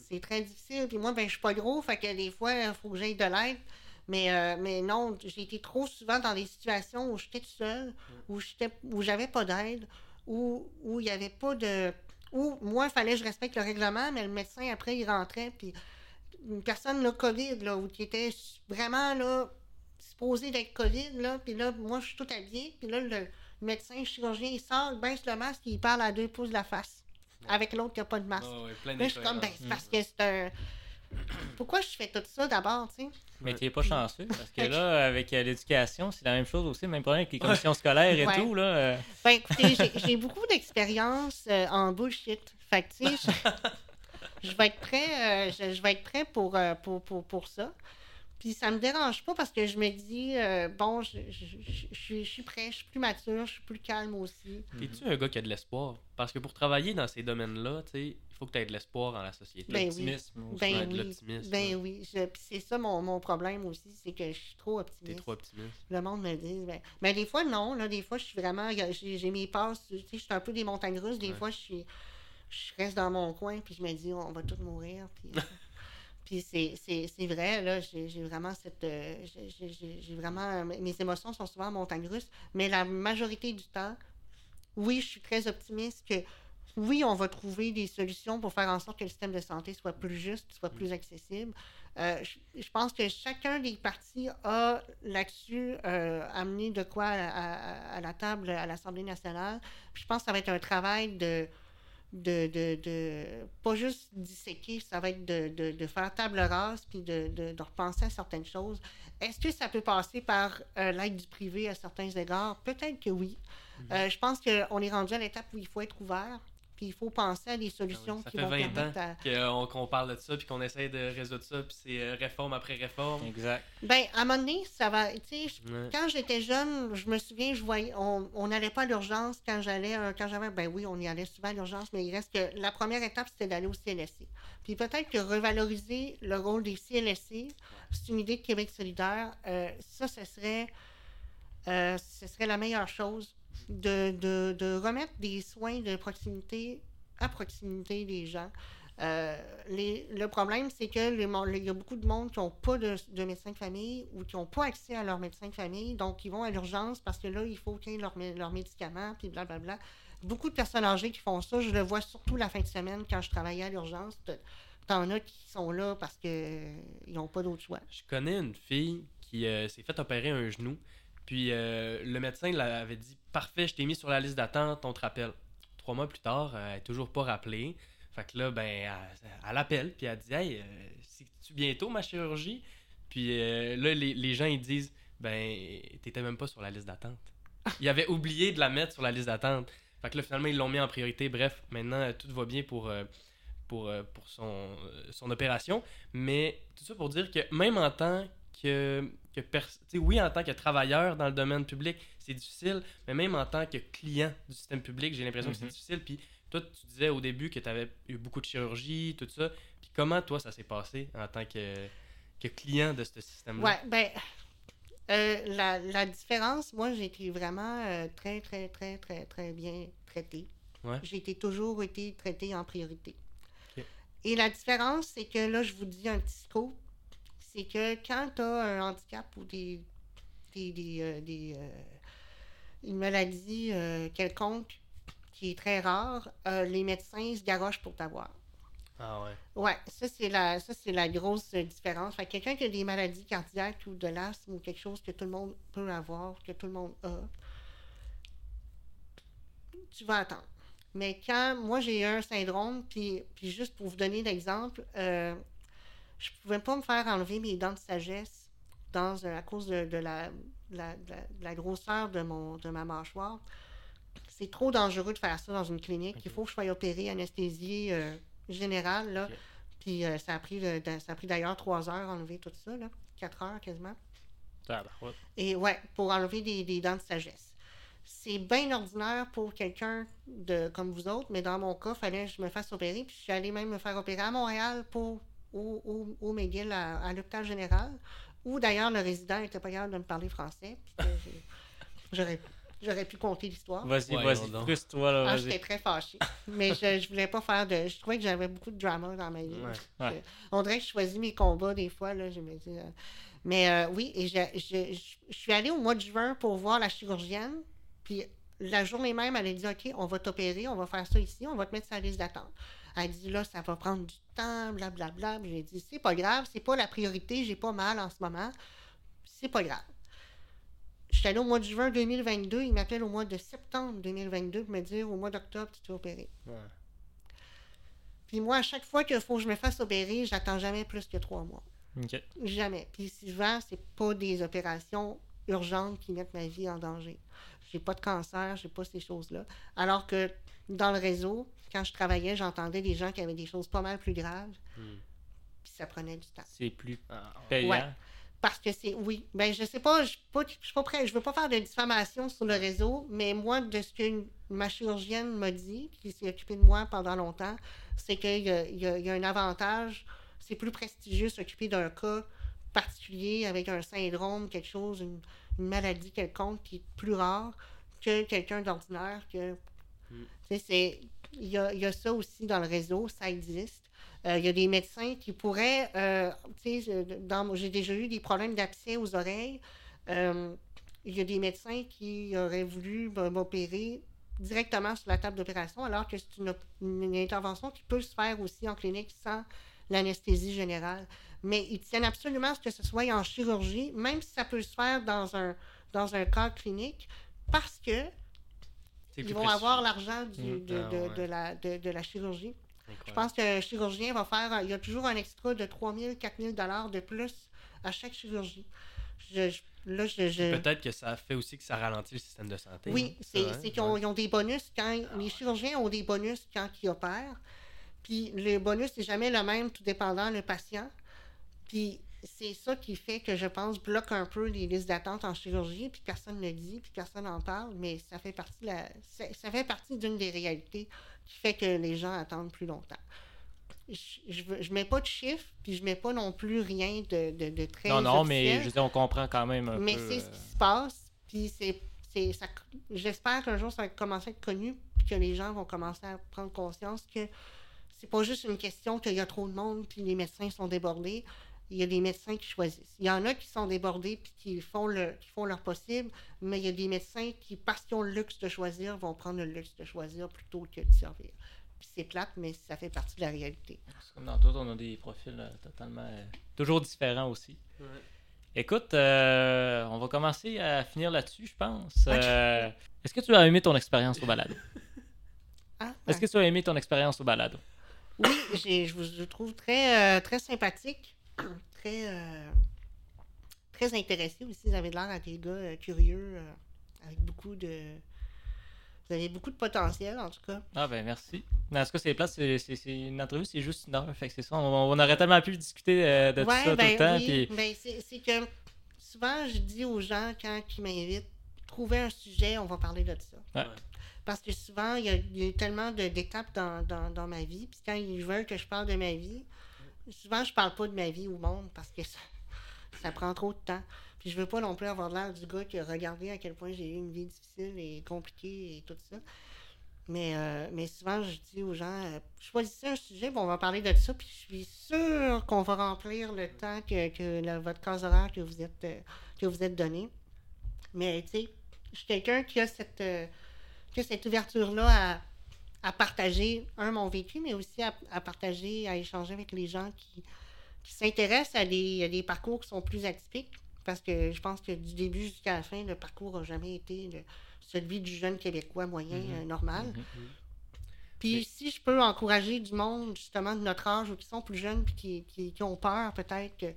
C'est très difficile. Puis moi, ben, je suis pas gros, fait que des fois, il faut que j'aille de l'aide. Mais, euh, mais non, j'ai été trop souvent dans des situations où j'étais tout seul, où, j'étais, où j'avais pas d'aide, où il y avait pas de. Où moi, il fallait que je respecte le règlement, mais le médecin, après, il rentrait, puis une personne, là, COVID, là, où qui était vraiment, là, supposée d'être COVID, là, puis là, moi, je suis tout habillée, puis là, le, Le médecin, le chirurgien, il sort, il baisse le masque, il parle à deux pouces de la face. Avec l'autre qui n'a pas de masque. Ouais, plein Là, je suis comme, ben, c'est parce que c'est un. Pourquoi je fais tout ça d'abord, tu sais? Mais tu n'es pas chanceux, parce que là, avec euh, l'éducation, c'est la même chose aussi, même problème avec les commissions scolaires et Ouais. tout. Là, euh, Ben, écoutez, j'ai- beaucoup d'expérience euh, en bullshit. Fait que, tu sais, je, je vais être prêt, euh, je, je vais être prêt pour, euh, pour, pour, pour ça. Puis ça me dérange pas parce que je me dis, euh, bon, je, je, je- je suis- je suis prêt, je suis plus mature, je suis plus calme aussi. T'es-tu un gars qui a de l'espoir? Parce que pour travailler dans ces domaines-là, tu sais, il faut que tu aies de l'espoir en la société. Ben oui. l'optimisme aussi. Ben oui, l'optimisme, ben oui. Je- puis c'est ça mon, mon problème aussi, c'est que je suis trop T'es optimiste. trop optimiste. Le monde me dit, ben, mais des fois, non. Là, des fois, je suis vraiment. J'ai j'ai mes passes. Tu sais, je suis un peu des montagnes russes. Des Ouais. fois, je suis. Je reste dans mon coin, puis je me dis, on va tous mourir. Puis, puis c'est- vrai, là. J'ai vraiment cette. euh, j'ai- vraiment. Mes émotions sont souvent en montagne russe. Mais la majorité du temps, oui, je suis très optimiste que. Oui, on va trouver des solutions pour faire en sorte que le système de santé soit plus juste, soit plus accessible. Euh, je, pense que chacun des partis a là-dessus euh, amené de quoi à, à- la table à l'Assemblée nationale. Je pense que ça va être un travail de, de, de, de- pas juste disséquer, ça va être de, de, de faire table rase puis de, de, repenser à certaines choses. Est-ce que ça peut passer par euh, l'aide du privé à certains égards? Peut-être que oui. Euh, je pense qu'on est rendu à l'étape où il faut être ouvert, puis il faut penser à des solutions Ah Ça qui fait vont 20 ans permettre à... qu'on qu'on parle de ça puis qu'on essaie de résoudre ça puis c'est euh, réforme après réforme. Exact. Ben, à un moment donné, ça va. Tu sais, je- Ouais. quand j'étais jeune, je me souviens, je voyais, on on n'allait pas à l'urgence quand j'allais, euh, quand j'avais, ben oui, on y allait souvent à l'urgence, mais il reste que la première étape, c'était d'aller au CLSC. Puis peut-être que revaloriser le rôle des CLSC, c'est une idée de Québec solidaire, euh, ça, ce serait, euh, ce serait la meilleure chose de, de, de remettre des soins de proximité à proximité des gens. Euh, les- le problème, c'est que il y a beaucoup de monde qui n'ont pas de, de médecin de famille ou qui n'ont pas accès à leur médecin de famille, donc ils vont à l'urgence parce que là, il faut qu'ils aient leurs leurs médicaments, puis blablabla. Beaucoup de personnes âgées qui font ça, je le vois surtout la fin de semaine quand je travaillais à l'urgence. T'en as qui sont là parce qu'ils n'ont pas d'autre choix. Je connais une fille qui euh, s'est fait opérer un genou. Puis euh, le médecin l'avait dit Parfait, je t'ai mis sur la liste d'attente, on te rappelle. Trois mois plus tard, elle n'est toujours pas rappelée. Fait que là, ben, elle, elle appelle, puis elle dit Hey, euh, c'est-tu bientôt ma chirurgie? Puis euh, là, les, les gens, ils disent Ben, t'étais même pas sur la liste d'attente. Ils avaient oublié de la mettre sur la liste d'attente. Fait que là, finalement, ils l'ont mis en priorité. Bref, maintenant, tout va bien pour, euh, pour, pour son, son opération. Mais tout ça pour dire que même en tant que, que pers- tu sais, oui, en tant que travailleur dans le domaine public, c'est difficile, mais même en tant que client du système public, j'ai l'impression que c'est Mhm. difficile. Puis toi, tu disais au début que tu avais eu beaucoup de chirurgie, tout ça. Puis comment, toi, ça s'est passé en tant que, que client de ce système-là? Ouais, ben, euh, la, la différence, moi, j'ai été vraiment euh, très, très, très, très, très bien traitée. Ouais. J'ai été toujours été traitée en priorité. Et la différence, c'est que là, je vous dis un petit scoop, c'est que quand tu as un handicap ou des, des, des, euh, des, euh, une maladie euh, quelconque qui est très rare, les médecins se garochent pour t'avoir. Ah ouais. Ouais, ça c'est la ça c'est la grosse différence. Fait que quelqu'un qui a des maladies cardiaques ou de l'asthme ou quelque chose que tout le monde peut avoir, que tout le monde a, tu vas attendre. Mais quand moi j'ai eu un syndrome, puis, puis juste pour vous donner l'exemple, euh, je pouvais pas me faire enlever mes dents de sagesse dans, euh, à cause de, de la, la, de la- de la grosseur de, mon, de ma mâchoire. C'est trop dangereux de faire ça dans une clinique. Il faut que je sois opérée, anesthésiée euh, générale. Là. Puis euh, ça a pris, ça a pris d'ailleurs trois heures à enlever tout ça, là. quatre heures quasiment. Et ouais, pour enlever des, des dents de sagesse. C'est bien ordinaire pour quelqu'un de comme vous autres, mais dans mon cas, il fallait que je me fasse opérer. Puis je suis allée même me faire opérer à Montréal pour au, au, au McGill à, à l'hôpital général, où d'ailleurs le résident n'était pas capable de me parler français. J'aurais, j'aurais pu compter l'histoire. Vas-y, Ouais, vas-y, frustre-toi, là, Ah, j'étais très fâchée. Mais je, je voulais pas faire de. Je trouvais que j'avais beaucoup de drama dans ma vie. Ouais. Ouais. Je- on dirait que je choisis mes combats des fois. Là, je me dis, euh, Mais euh, oui, et je, je, je- je suis allée au mois de juin pour voir la chirurgienne. Puis la journée même, elle a dit OK, on va t'opérer, on va faire ça ici, on va te mettre sur la liste d'attente. Elle dit là, ça va prendre du temps, blablabla. J'ai dit, c'est pas grave, c'est pas la priorité, j'ai pas mal en ce moment. C'est pas grave. J'étais allé au mois de juin 2022, il m'appelle au mois de septembre 2022 pour me dire au mois d'octobre, tu t'es opéré. Ouais. Puis moi, à chaque fois qu'il faut que je me fasse opérer, j'attends jamais plus que trois mois. Jamais. Puis souvent, c'est pas des opérations urgentes qui mettent ma vie en danger. J'ai pas de cancer, j'ai pas ces choses-là. Alors que dans le réseau, quand je travaillais, j'entendais des gens qui avaient des choses pas mal plus graves. Hmm. Puis ça prenait du temps. C'est plus payant? Ouais. Parce que c'est. Oui. Ben, je sais pas. Je je suis pas prêt. Je veux pas faire de diffamation sur le réseau, mais moi, de ce que ma chirurgienne m'a dit, qui s'est occupée de moi pendant longtemps, c'est qu'il y a, y y un avantage. C'est plus prestigieux s'occuper d'un cas particulier avec un syndrome, quelque chose, une, une maladie quelconque qui est plus rare que quelqu'un d'ordinaire. Que, Mm. Tu sais, c'est. Il y a, ça aussi dans le réseau, ça existe. Euh, il y a des médecins qui pourraient, euh, tu sais, j'ai déjà eu des problèmes d'abcès aux oreilles. Euh, il y a des médecins qui auraient voulu m- m'opérer directement sur la table d'opération, alors que c'est une, intervention qui peut se faire aussi en clinique sans l'anesthésie générale. Mais ils tiennent absolument à ce que ce soit en chirurgie, même si ça peut se faire dans un, dans un cas clinique, parce que ils vont avoir l'argent du- Mm. de, Ah, de- ouais. de la, de, de la chirurgie. Je pense qu'un chirurgien va faire. Il y a toujours un extra de 3 000, 4 000 dollars de plus à chaque chirurgie. Je, je- là, je. je- Peut-être que ça fait aussi que ça ralentit le système de santé. oui, hein. c'est c'est qu'ils ont, des bonus quand. Les chirurgiens ont des bonus quand ils opèrent. Puis le bonus n'est jamais le même, tout dépendant le patient. Puis c'est ça qui fait que je pense bloque un peu les listes d'attente en chirurgie, puis personne ne le dit, puis personne n'en parle, mais ça fait partie la, ça, ça fait partie d'une des réalités qui fait que les gens attendent plus longtemps. Je, je mets pas de chiffres, puis je mets pas non plus rien de, de, de très Non, non, mais je veux dire, on comprend quand même un Mais peu. c'est ce euh, qui se passe, puis c'est, c'est, ça, j'espère qu'un jour ça va commencer à être connu, puis que les gens vont commencer à prendre conscience que c'est pas juste une question qu'il y a trop de monde, puis les médecins sont débordés. Il y a des médecins qui choisissent. Il y en a qui sont débordés, puis qui font, le, qui font leur possible, mais il y a des médecins qui, parce qu'ils ont le luxe de choisir, vont prendre le luxe de choisir plutôt que de servir. Puis c'est plate, mais ça fait partie de la réalité. c'est Comme dans tout, on a des profils euh, totalement. euh, toujours différents aussi. Écoute, euh, on va commencer à finir là-dessus, je pense. Euh, Est-ce que tu as aimé ton expérience au balado? Ah, Est-ce que tu as aimé ton expérience au balado? Oui, j'ai- je vous je vous trouve très, euh, très sympathique, très, euh, très intéressé aussi. Vous avez l'air à des gars euh, curieux, euh, avec beaucoup de. Vous avez beaucoup de potentiel, en tout cas. Ah ben merci. Mais en tout cas, c'est plate, c'est une entrevue, c'est juste une heure. Fait que c'est ça. On, on aurait tellement pu discuter euh, de tout ça tout ben le temps. oui, puis- ben c'est que souvent, je dis aux gens, quand ils m'invitent, trouvez un sujet, on va parler de ça. Ouais. Parce que souvent, il y y a eu tellement d'étapes dans, dans, dans ma vie. Puis quand ils veulent que je parle de ma vie, souvent, je parle pas de ma vie au monde parce que ça, prend trop de temps. Puis je veux pas non plus avoir l'air du gars qui a regardé à quel point j'ai eu une vie difficile et compliquée et tout ça. Mais, euh, mais souvent, je dis aux gens, euh, choisissez un sujet, on va parler de ça, puis je suis sûre qu'on va remplir le temps que, votre case horaire que vous êtes, que vous êtes donné. Mais tu sais, je suis quelqu'un qui a cette, euh, qui a cette ouverture-là à, à partager, un, mon vécu, mais aussi à, à partager, à échanger avec les gens qui, qui s'intéressent à des, à des parcours qui sont plus atypiques. Parce que je pense que du début jusqu'à la fin, le parcours n'a jamais été le- celui du jeune Québécois moyen, Mhm. euh, normal. Mhm. Puis Mais- si je peux encourager du monde, justement, de notre âge, ou qui sont plus jeunes, puis qui, qui, qui ont peur, peut-être qu'ils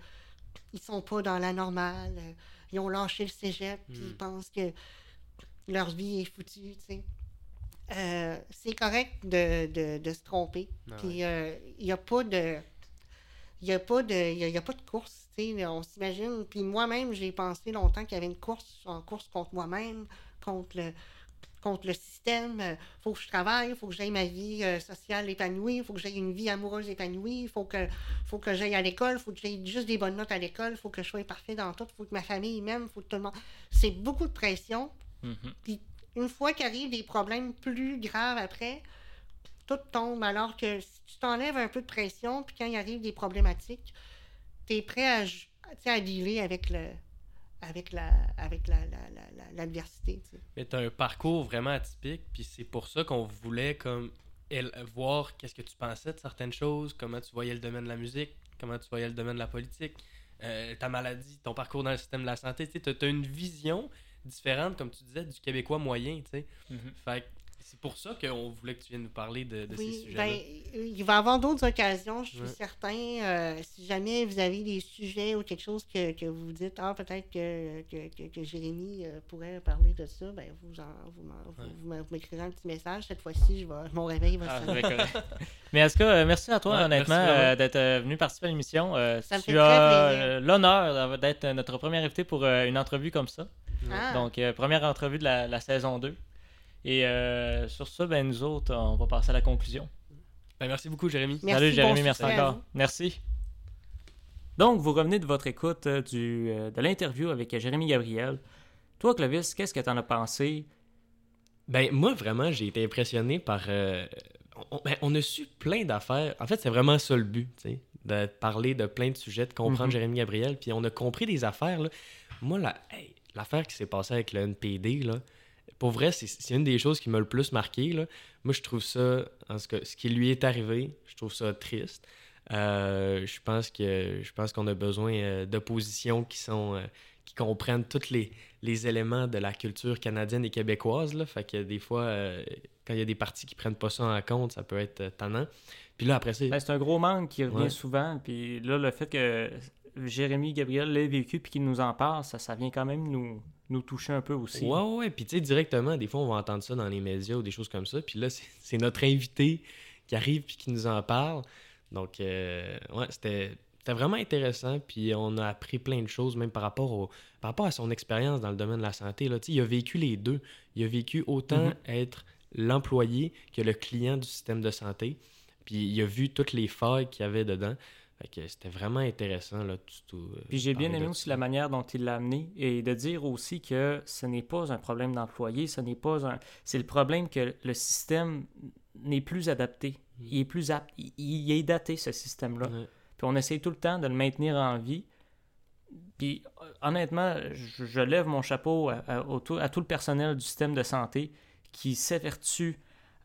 ne sont pas dans la normale, euh, ils ont lâché le cégep, puis Mm. ils pensent que leur vie est foutue, tu sais. Euh, c'est correct de, de, de se tromper. Ah Puis euh, il n'y a pas de. Il n'y a, pas de- y a, y a pas de course, on s'imagine. Puis moi-même, j'ai pensé longtemps qu'il y avait une course, en course contre moi-même, contre le, contre le système. Il faut que je travaille, il faut que j'aille ma vie euh, sociale épanouie, il faut que j'aille une vie amoureuse épanouie, il faut que, faut que j'aille à l'école, il faut que j'aille juste des bonnes notes à l'école, il faut que je sois parfait dans tout, il faut que ma famille m'aime, il faut que tout le monde. C'est beaucoup de pression. Mhm. Une fois qu'arrivent des problèmes plus graves après, tout tombe. Alors que si tu t'enlèves un peu de pression, puis quand il arrive des problématiques, tu es prêt à, à dealer avec le avec la avec la, la- la- la- l'adversité. tu. Mais t'as un parcours vraiment atypique, puis c'est pour ça qu'on voulait comme voir qu'est-ce que tu pensais de certaines choses, comment tu voyais le domaine de la musique, comment tu voyais le domaine de la politique, euh, ta maladie, ton parcours dans le système de la santé. Tu as une vision différente, comme tu disais, du Québécois moyen, tu sais. Mhm. Fait que c'est pour ça qu'on voulait que tu viennes nous parler de, de ces Oui, sujets-là. ben, il va y avoir d'autres occasions, je suis Ouais. certain. Euh, si jamais vous avez des sujets ou quelque chose que, que vous dites, ah, peut-être que, que, que, que Jérémy euh, pourrait parler de ça, ben, vous, en- Ouais. m'écrirez un petit message. Cette fois-ci, je vais, mon réveil va Ah, sonner. Mais en tout cas, euh, merci à toi, Ouais, honnêtement, euh, d'être euh, venu participer à l'émission. Euh, Ça me tu fait as euh, l'honneur d'être notre premier invité pour euh, une entrevue comme ça. Ah, Donc, euh, première entrevue de la, la saison 2. Et euh, sur ça, ben, nous autres, on va passer à la conclusion. Ben, merci beaucoup, Jérémy. merci, Salut Jérémy, bon merci encore. Merci. Donc, vous revenez de votre écoute euh, du, euh, de l'interview avec Jérémy Gabriel. Toi, Clovis, qu'est-ce que tu en as pensé? Ben, moi, vraiment, j'ai été impressionné par. euh, on, ben, on a su plein d'affaires. En fait, c'est vraiment ça le but, tu sais, de parler de plein de sujets, de comprendre Mhm. Jérémy Gabriel. Puis on a compris des affaires, là. Moi, la, hey, l'affaire qui s'est passée avec le NPD, là, pour vrai, c'est, une des choses qui m'a le plus marqué, là. Moi, je trouve ça, en ce, ce qui lui est arrivé, je trouve ça triste. Euh, je pense que je pense qu'on a besoin euh, d'oppositions qui sont euh, qui comprennent tous les, les éléments de la culture canadienne et québécoise là. fait que des fois euh, quand il y a des partis qui prennent pas ça en compte ça peut être tannant puis là après c'est Ben, c'est un gros manque qui revient Ouais. souvent. Puis là, le fait que Jérémy Gabriel l'ait vécu puis qu'il nous en parle, ça, ça vient quand même nous, nous toucher un peu aussi. Ouais, ouais. Puis, tu sais, directement, des fois, on va entendre ça dans les médias ou des choses comme ça. Puis là, c'est notre invité qui arrive puis qui nous en parle. Donc, euh, ouais, c'était c'était vraiment intéressant. Puis, on a appris plein de choses, même par rapport, au, par rapport à son expérience dans le domaine de la santé. Là. Il a vécu les deux. Il a vécu autant Mhm. être l'employé que le client du système de santé. Puis, il a vu toutes les failles qu'il y avait dedans. C'était vraiment intéressant, là, tout, tout, euh, Puis j'ai bien aimé aussi la manière dont il l'a amené et de dire aussi que ce n'est pas un problème d'employé, ce n'est pas un. C'est le problème que le système n'est plus adapté. Il est plus apte. Il, est daté, ce système-là. Ouais. Puis on essaye tout le temps de le maintenir en vie. Puis euh, honnêtement, je, je lève mon chapeau à, tout- à tout le personnel du système de santé qui s'évertue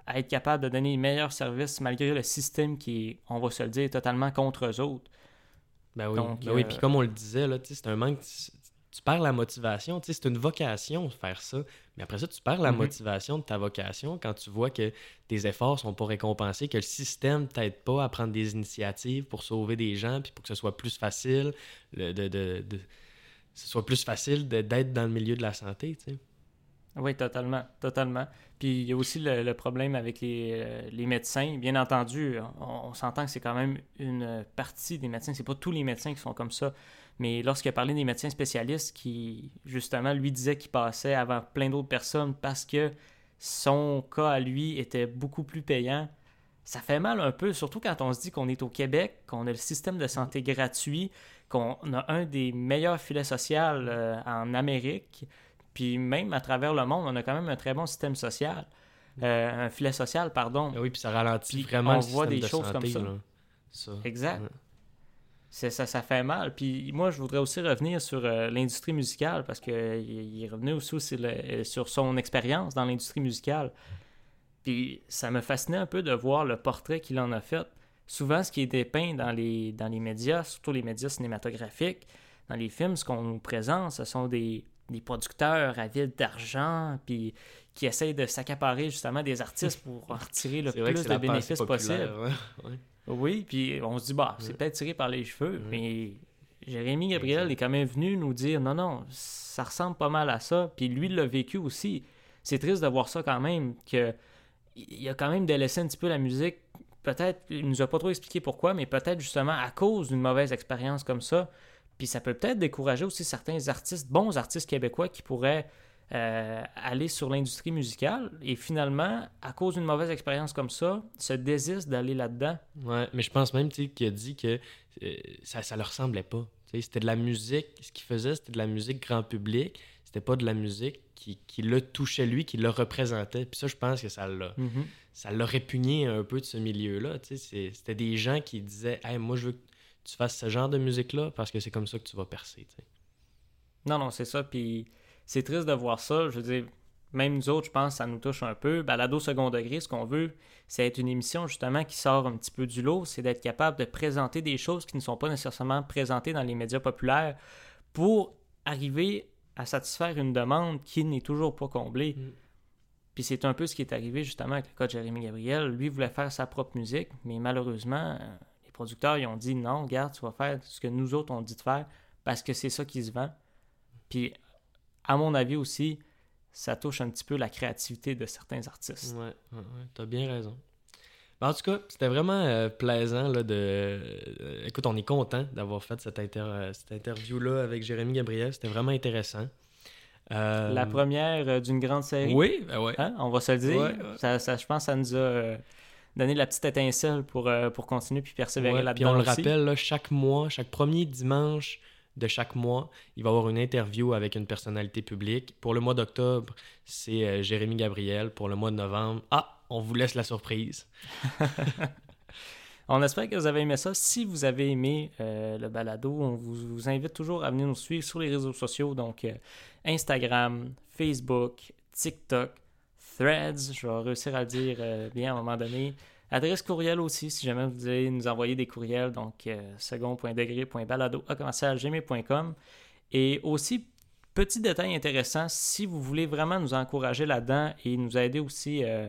à être capable de donner les meilleurs services malgré le système qui est, on va se le dire, totalement contre eux autres. Ben oui, Donc, ben oui. euh, puis comme on le disait, c'est un manque. Tu, tu perds la motivation. C'est une vocation de faire ça. Mais après ça, tu perds la Mhm. motivation de ta vocation quand tu vois que tes efforts sont pas récompensés, que le système t'aide pas à prendre des initiatives pour sauver des gens, puis pour que ce soit plus facile, le- de, de, de- ce soit plus facile d'être dans le milieu de la santé. tu sais. Oui, totalement, totalement. Puis il y a aussi le, problème avec les, euh, les médecins. Bien entendu, on, s'entend que c'est quand même une partie des médecins. C'est pas tous les médecins qui sont comme ça. Mais lorsqu'il a parlé des médecins spécialistes qui, justement, lui disait qu'il passait avant plein d'autres personnes parce que son cas à lui était beaucoup plus payant, ça fait mal un peu, surtout quand on se dit qu'on est au Québec, qu'on a le système de santé gratuit, qu'on a un des meilleurs filets sociaux euh, en Amérique, puis même à travers le monde, on a quand même un très bon système social. Euh, un filet social, pardon. Ah oui, puis ça ralentit Puis vraiment on le voit des de choses comme santé, ça. là. Ça. Exact. Ouais. C'est- Ça, ça fait mal. Puis moi, je voudrais aussi revenir sur euh, l'industrie musicale parce qu'il il est revenu aussi sur, le- sur son expérience dans l'industrie musicale. Puis ça me fascinait un peu de voir le portrait qu'il en a fait. Souvent, ce qui est dépeint dans les, dans les médias, surtout les médias cinématographiques, dans les films, ce qu'on nous présente, ce sont des, des producteurs avides d'argent, puis qui essayent de s'accaparer justement des artistes pour en retirer le plus de bénéfices possible. ouais, ouais. Oui, puis on se dit, bah, c'est Ouais. peut-être tiré par les cheveux, mais Jérémy Gabriel est quand même venu nous dire, non, non, ça ressemble pas mal à ça, puis lui il l'a vécu aussi. C'est triste de voir ça quand même, que il a quand même délaissé un petit peu la musique. Peut-être, il nous a pas trop expliqué pourquoi, mais peut-être justement à cause d'une mauvaise expérience comme ça. Puis ça peut peut-être décourager aussi certains artistes, bons artistes québécois qui pourraient euh, aller sur l'industrie musicale et finalement, à cause d'une mauvaise expérience comme ça, se désistent d'aller là-dedans. Ouais, mais je pense même qu'il a dit que euh, ça, ça leur ressemblait pas. C'était de la musique, ce qu'il faisait, c'était de la musique grand public. C'était pas de la musique qui, qui le touchait lui, qui le représentait. Puis ça, je pense que ça l'a, ça l'a répugné un peu de ce milieu-là. C'était des gens qui disaient Hey, moi, je veux que tu fasses ce genre de musique-là parce que c'est comme ça que tu vas percer. Non, non, c'est ça. Puis c'est triste de voir ça. Je veux dire, même nous autres, je pense, ça nous touche un peu. Balado second degré, ce qu'on veut, c'est être une émission justement qui sort un petit peu du lot. C'est d'être capable de présenter des choses qui ne sont pas nécessairement présentées dans les médias populaires pour arriver à satisfaire une demande qui n'est toujours pas comblée. Mm. Puis c'est un peu ce qui est arrivé justement avec le cas de Jérémy Gabriel. Lui voulait faire sa propre musique, mais malheureusement, euh, producteurs ils ont dit non, regarde, tu vas faire ce que nous autres on dit de faire parce que c'est ça qui se vend. Puis, à mon avis aussi, ça touche un petit peu la créativité de certains artistes. Ouais, ouais, ouais, t'as bien raison. Ben, en tout cas, c'était vraiment euh, plaisant là, de. euh, écoute, on est content d'avoir fait cette, inter- euh, cette interview-là avec Jérémy Gabriel. C'était vraiment intéressant. Euh, La première d'une grande série. Oui, ben ouais. Hein, on va se le dire. Ouais, ouais. Ça, ça, je pense que ça nous a donné la petite étincelle pour, euh, pour continuer puis persévérer Ouais, là-dedans. Puis on le aussi. rappelle, là, chaque mois, chaque premier dimanche de chaque mois, il va y avoir une interview avec une personnalité publique. Pour le mois d'octobre, c'est euh, Jérémy Gabriel. Pour le mois de novembre, ah, on vous laisse la surprise. On espère que vous avez aimé ça. Si vous avez aimé euh, le balado, on vous, vous invite toujours à venir nous suivre sur les réseaux sociaux, donc euh, Instagram, Facebook, TikTok, Threads, je vais réussir à le dire euh, bien à un moment donné. Adresse courriel aussi, si jamais vous voulez nous envoyer des courriels, donc euh, second.degré.balado.gmail.com. Et aussi, petit détail intéressant, si vous voulez vraiment nous encourager là-dedans et nous aider aussi euh,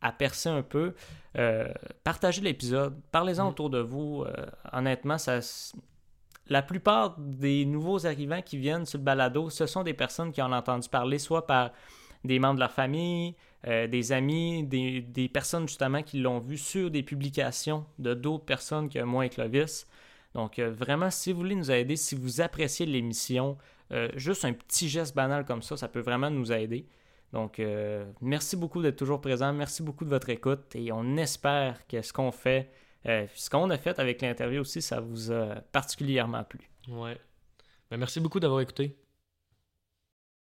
à percer un peu, euh, partagez l'épisode, parlez-en Mm. autour de vous. Honnêtement, ça, la plupart des nouveaux arrivants qui viennent sur le balado, ce sont des personnes qui en ont entendu parler, soit par des membres de leur famille, euh, des amis, des, des personnes justement qui l'ont vu sur des publications de d'autres personnes que moi et Clovis. Donc euh, vraiment, si vous voulez nous aider, si vous appréciez l'émission, euh, juste un petit geste banal comme ça, ça peut vraiment nous aider. Donc merci beaucoup d'être toujours présent, merci beaucoup de votre écoute et on espère que ce qu'on fait, ce qu'on a fait avec l'interview aussi, ça vous a particulièrement plu. Ouais. Ben, merci beaucoup d'avoir écouté.